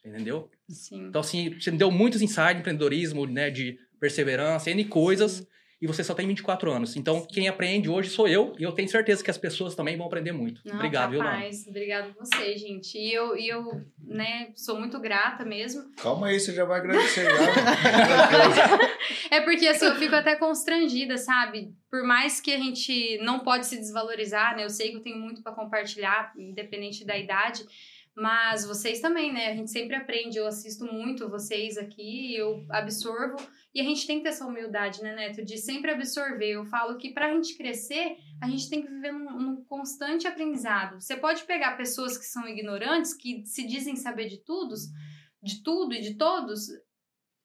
Entendeu? Sim. Então, assim, você me deu muitos insights de empreendedorismo, né? De perseverança, N coisas, e você só tem 24 anos. Então, quem aprende hoje sou eu, e eu tenho certeza que as pessoas também vão aprender muito. Não, Obrigado, viu, capaz. Obrigado a você, gente. E eu, e eu, né, sou muito grata mesmo. Calma aí, você já vai agradecer já. É porque assim, eu fico até constrangida, sabe? Por mais que a gente não pode se desvalorizar, né? Eu sei que eu tenho muito para compartilhar, independente da idade. Mas vocês também, né? A gente sempre aprende. Eu assisto muito vocês aqui, eu absorvo. E a gente tem que ter essa humildade, né, Neto? De sempre absorver. Eu falo que pra gente crescer, a gente tem que viver num, num constante aprendizado. Você pode pegar pessoas que são ignorantes, que se dizem saber de tudo, de tudo e de todos,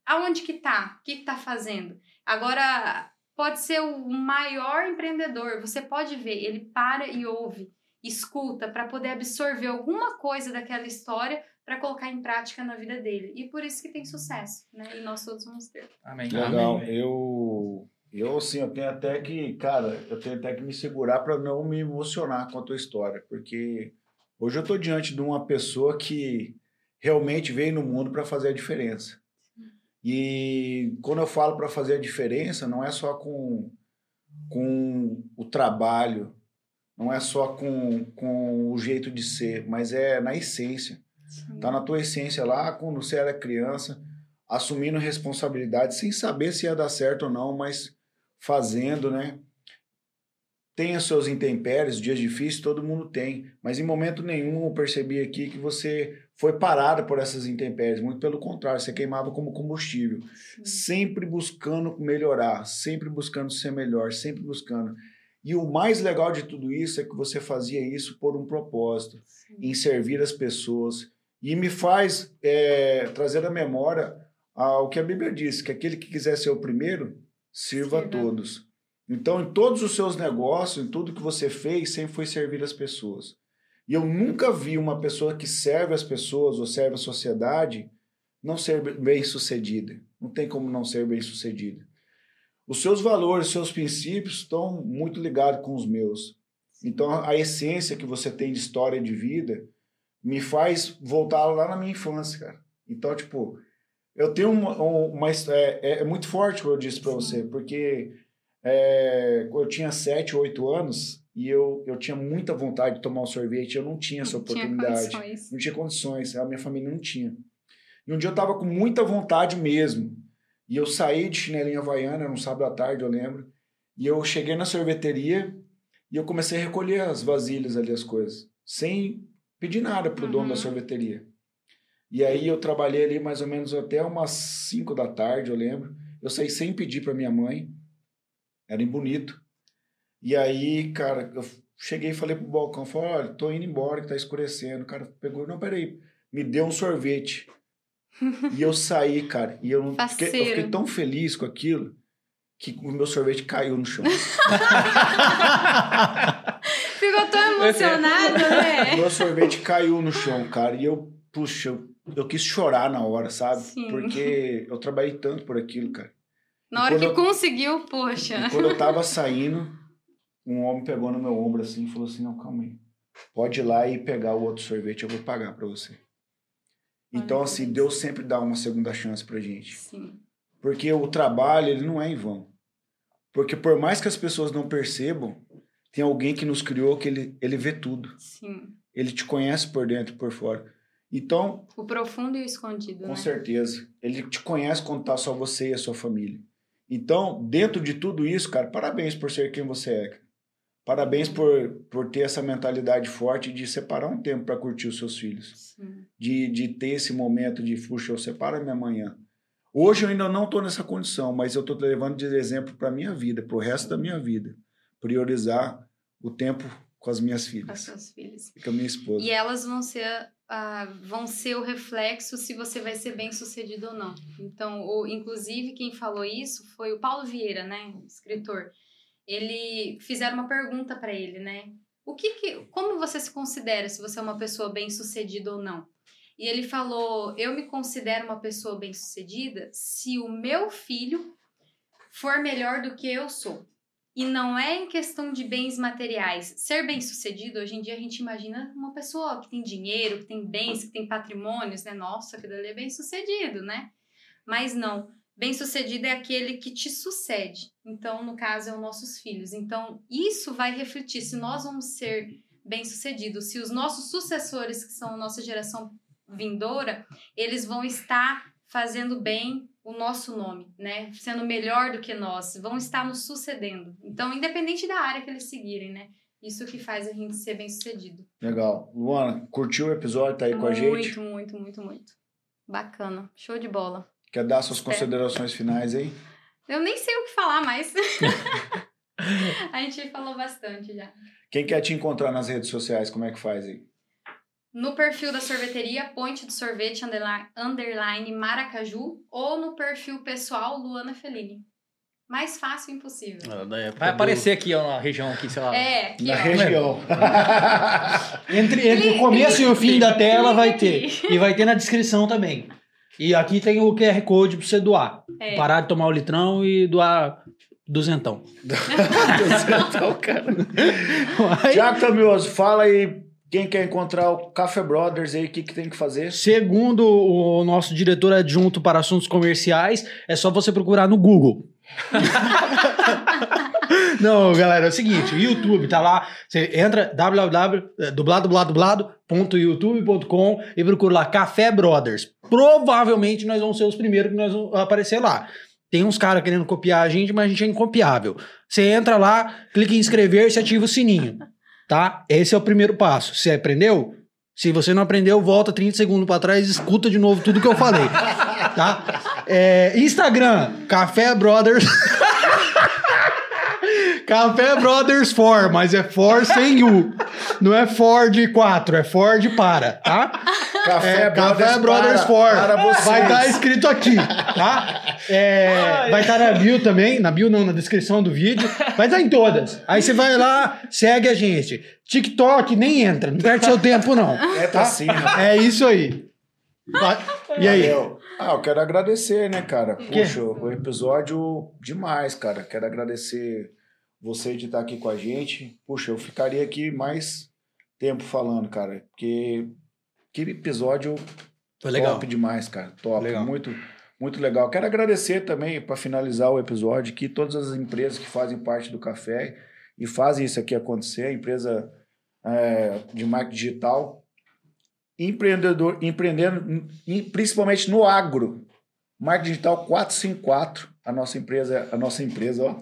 aonde que tá? O que que tá fazendo? Agora, pode ser o maior empreendedor, você pode ver, ele para e ouve, escuta para poder absorver alguma coisa daquela história para colocar em prática na vida dele. E por isso que tem sucesso, né? E nós todos vamos ter. Amém. Legal. Amém. Eu, eu, assim, eu tenho até que, cara, eu tenho até que me segurar para não me emocionar com a tua história, porque hoje eu tô diante de uma pessoa que realmente veio no mundo para fazer a diferença. E quando eu falo para fazer a diferença, não é só com, com o trabalho, não é só com, com o jeito de ser, mas é na essência. Tá na tua essência lá, quando você era criança, assumindo responsabilidade, sem saber se ia dar certo ou não, mas fazendo, né? Tem os seus intempéries, dias difíceis, todo mundo tem. Mas em momento nenhum eu percebi aqui que você foi parada por essas intempéries. Muito pelo contrário, você queimava como combustível. Sempre buscando melhorar, sempre buscando ser melhor, sempre buscando. E o mais legal de tudo isso é que você fazia isso por um propósito em servir as pessoas. E me faz é, trazer à memória ao que a Bíblia diz, que aquele que quiser ser o primeiro, sirva a Sirva. todos. Então, em todos os seus negócios, em tudo que você fez, sempre foi servir as pessoas. E eu nunca vi uma pessoa que serve as pessoas ou serve a sociedade não ser bem sucedida. Não tem como não ser bem sucedida. Os seus valores, os seus princípios estão muito ligados com os meus. Então, a essência que você tem de história de vida me faz voltar lá na minha infância, cara. Então, tipo, eu tenho uma. uma é, é muito forte o que eu disse para você, porque é, eu tinha 7, 8 anos e eu, eu tinha muita vontade de tomar um sorvete, eu não tinha essa Não tinha oportunidade. condições. não tinha condições, a minha família não tinha. E um dia eu tava com muita vontade mesmo. E eu saí de chinelinha havaiana, num sábado à tarde, eu lembro. E eu cheguei na sorveteria e eu comecei a recolher as vasilhas ali, as coisas, sem pedir nada pro dono Uhum. da sorveteria. E aí eu trabalhei ali mais ou menos até umas 5 da tarde, eu lembro. Eu saí sem pedir para minha mãe. Era em Bonito. E aí, cara, eu cheguei e falei pro balcão, falei, olha, tô indo embora que tá escurecendo. O cara pegou, não, peraí, me deu um sorvete. E eu saí, cara, e eu, fiquei, eu fiquei tão feliz com aquilo que o meu sorvete caiu no chão. Ficou tão emocionado, o né? meu sorvete caiu no chão, cara, e eu, puxa, eu, eu quis chorar na hora, sabe? Sim. Porque eu trabalhei tanto por aquilo, cara. Na hora quando que eu- conseguiu, poxa. E quando eu tava saindo, um homem pegou no meu ombro assim e falou assim: Não, calma aí. Pode ir lá e pegar o outro sorvete, eu vou pagar pra você. Então, assim. Deus sempre dá uma segunda chance pra gente. Sim. Porque o trabalho, ele não é em vão. Porque por mais que as pessoas não percebam, tem alguém que nos criou que ele, ele vê tudo. Sim. Ele te conhece por dentro e por fora. Então, O profundo e o escondido, com né? certeza. Ele te conhece quando tá só você e a sua família. Então, dentro de tudo isso, cara, parabéns por ser quem você é. Parabéns por, por ter essa mentalidade forte de separar um tempo para curtir os seus filhos. Sim. De, de ter esse momento de, puxa, eu separo a minha manhã. Hoje eu ainda não estou nessa condição, mas eu estou levando de exemplo para minha vida, para o resto da minha vida. Priorizar o tempo com as minhas com as filhas suas filhas. e com a minha esposa. E elas vão ser, ah, vão ser o reflexo se você vai ser bem sucedido ou não. Então, o, inclusive, quem falou isso foi o Paulo Vieira, né? Escritor. Ele fizeram uma pergunta para ele, né? O que, que como você se considera se você é uma pessoa bem sucedida ou não? E ele falou: Eu me considero uma pessoa bem sucedida se o meu filho for melhor do que eu sou. E não é em questão de bens materiais. Ser bem sucedido, hoje em dia a gente imagina uma pessoa que tem dinheiro, que tem bens, que tem patrimônios, né? Nossa, aquilo ali é bem sucedido, né? Mas não. Bem sucedido é aquele que te sucede. Então, no caso, é os nossos filhos. Então, isso vai refletir se nós vamos ser bem sucedidos, se os nossos sucessores, que são a nossa geração vindoura, eles vão estar fazendo bem o nosso nome, né? Sendo melhor do que nós, vão estar nos sucedendo. Então, independente da área que eles seguirem, né? Isso que faz a gente ser bem sucedido. Legal. Luana, curtiu o episódio? Tá aí com a gente? Muito, muito, muito, muito. Bacana. Show de bola. Quer dar suas Espero. considerações finais aí? Eu nem sei o que falar mais. a gente falou bastante já. Quem quer te encontrar nas redes sociais, como é que faz aí? No perfil da sorveteria, Ponte do Sorvete underline, underline Maracaju ou no perfil pessoal Luana Fellini. Mais fácil impossível. Ah, Vai aparecer aqui, ó, na região aqui, sei lá. É, aqui, Na ó. região. Entre, entre o Clique, começo e o fim da tela vai clique ter. E vai ter na descrição também. E aqui tem o QR Code pra você doar. É. Parar de tomar o litrão e doar duzentão. então, cara. Tiago Tamioso, fala aí quem quer encontrar o Café Brothers aí, o que, que tem que fazer? Segundo o nosso diretor adjunto para assuntos comerciais, é só você procurar no Google. Não, galera, é o seguinte, o YouTube tá lá, você entra www.dubladoblado.youtube.com e procura lá Café Brothers. Provavelmente nós vamos ser os primeiros que nós vamos aparecer lá. Tem uns caras querendo copiar a gente, mas a gente é incopiável. Você entra lá, clica em inscrever-se e ativa o sininho, tá? Esse é o primeiro passo. Você aprendeu? Se você não aprendeu, volta 30 segundos pra trás e escuta de novo tudo que eu falei, tá? É, Instagram, Café Brothers. Café Brothers For, mas é For sem U. Não é Ford 4, é Ford para, tá? Café, É, Café Brothers para, For. para vocês. Vai estar escrito aqui, tá? É, vai estar na bio também, na bio não, na descrição do vídeo. Vai estar em todas. Aí você vai lá, segue a gente. TikTok nem entra, não perde seu tempo não. É, tá assim, rapaz. É isso aí. E aí? Valeu. Ah, eu quero agradecer, né, cara? Puxa, o episódio demais, cara. Quero agradecer você de estar aqui com a gente. Puxa, eu ficaria aqui mais tempo falando, cara, porque que episódio Foi legal. top demais, cara. Top, Legal. muito muito legal. Quero agradecer também para finalizar o episódio que todas as empresas que fazem parte do café e fazem isso aqui acontecer, a empresa é, de marketing digital, empreendedor, empreendendo em- principalmente no agro. Marketing Digital 454, a nossa empresa, a nossa empresa, ó.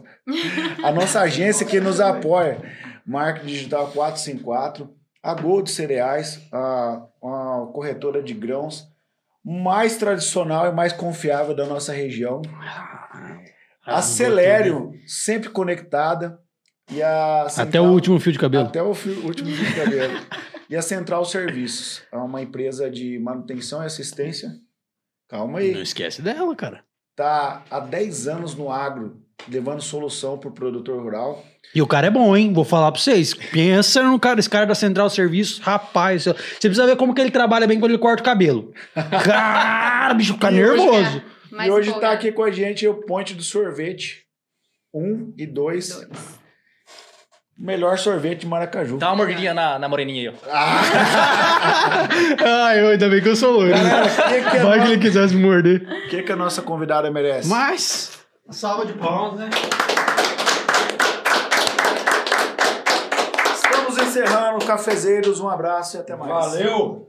A nossa agência que nos apoia. Marketing Digital 454, a Gold Cereais, a, a corretora de grãos mais tradicional e mais confiável da nossa região. Ah, A Celério, sempre conectada. E a Até Central- o último fio de cabelo. até o fio- último fio de cabelo. e a Central Serviços, é uma empresa de manutenção e assistência. Calma aí. Não esquece dela, cara. Tá há 10 anos no agro, levando solução pro produtor rural. E o cara é bom, hein? Vou falar pra vocês. Pensa no cara, esse cara da Central Serviços, rapaz. Você precisa ver como que ele trabalha bem quando ele corta o cabelo. Cara, bicho, fica E hoje- nervoso. Mais e hoje empolgado. tá aqui com a gente o Ponte do Sorvete 1 e 2. Dois. O melhor sorvete de Maracaju. Dá uma mordidinha na, na moreninha aí, ó. Ai, eu ainda bem que eu sou loiro. Galera, o que, que, a Vai que ele quisesse me morder. que que a nossa convidada merece? Mas, salva de palmas, né? Estamos encerrando, cafezeiros. Um abraço e até mais. Valeu!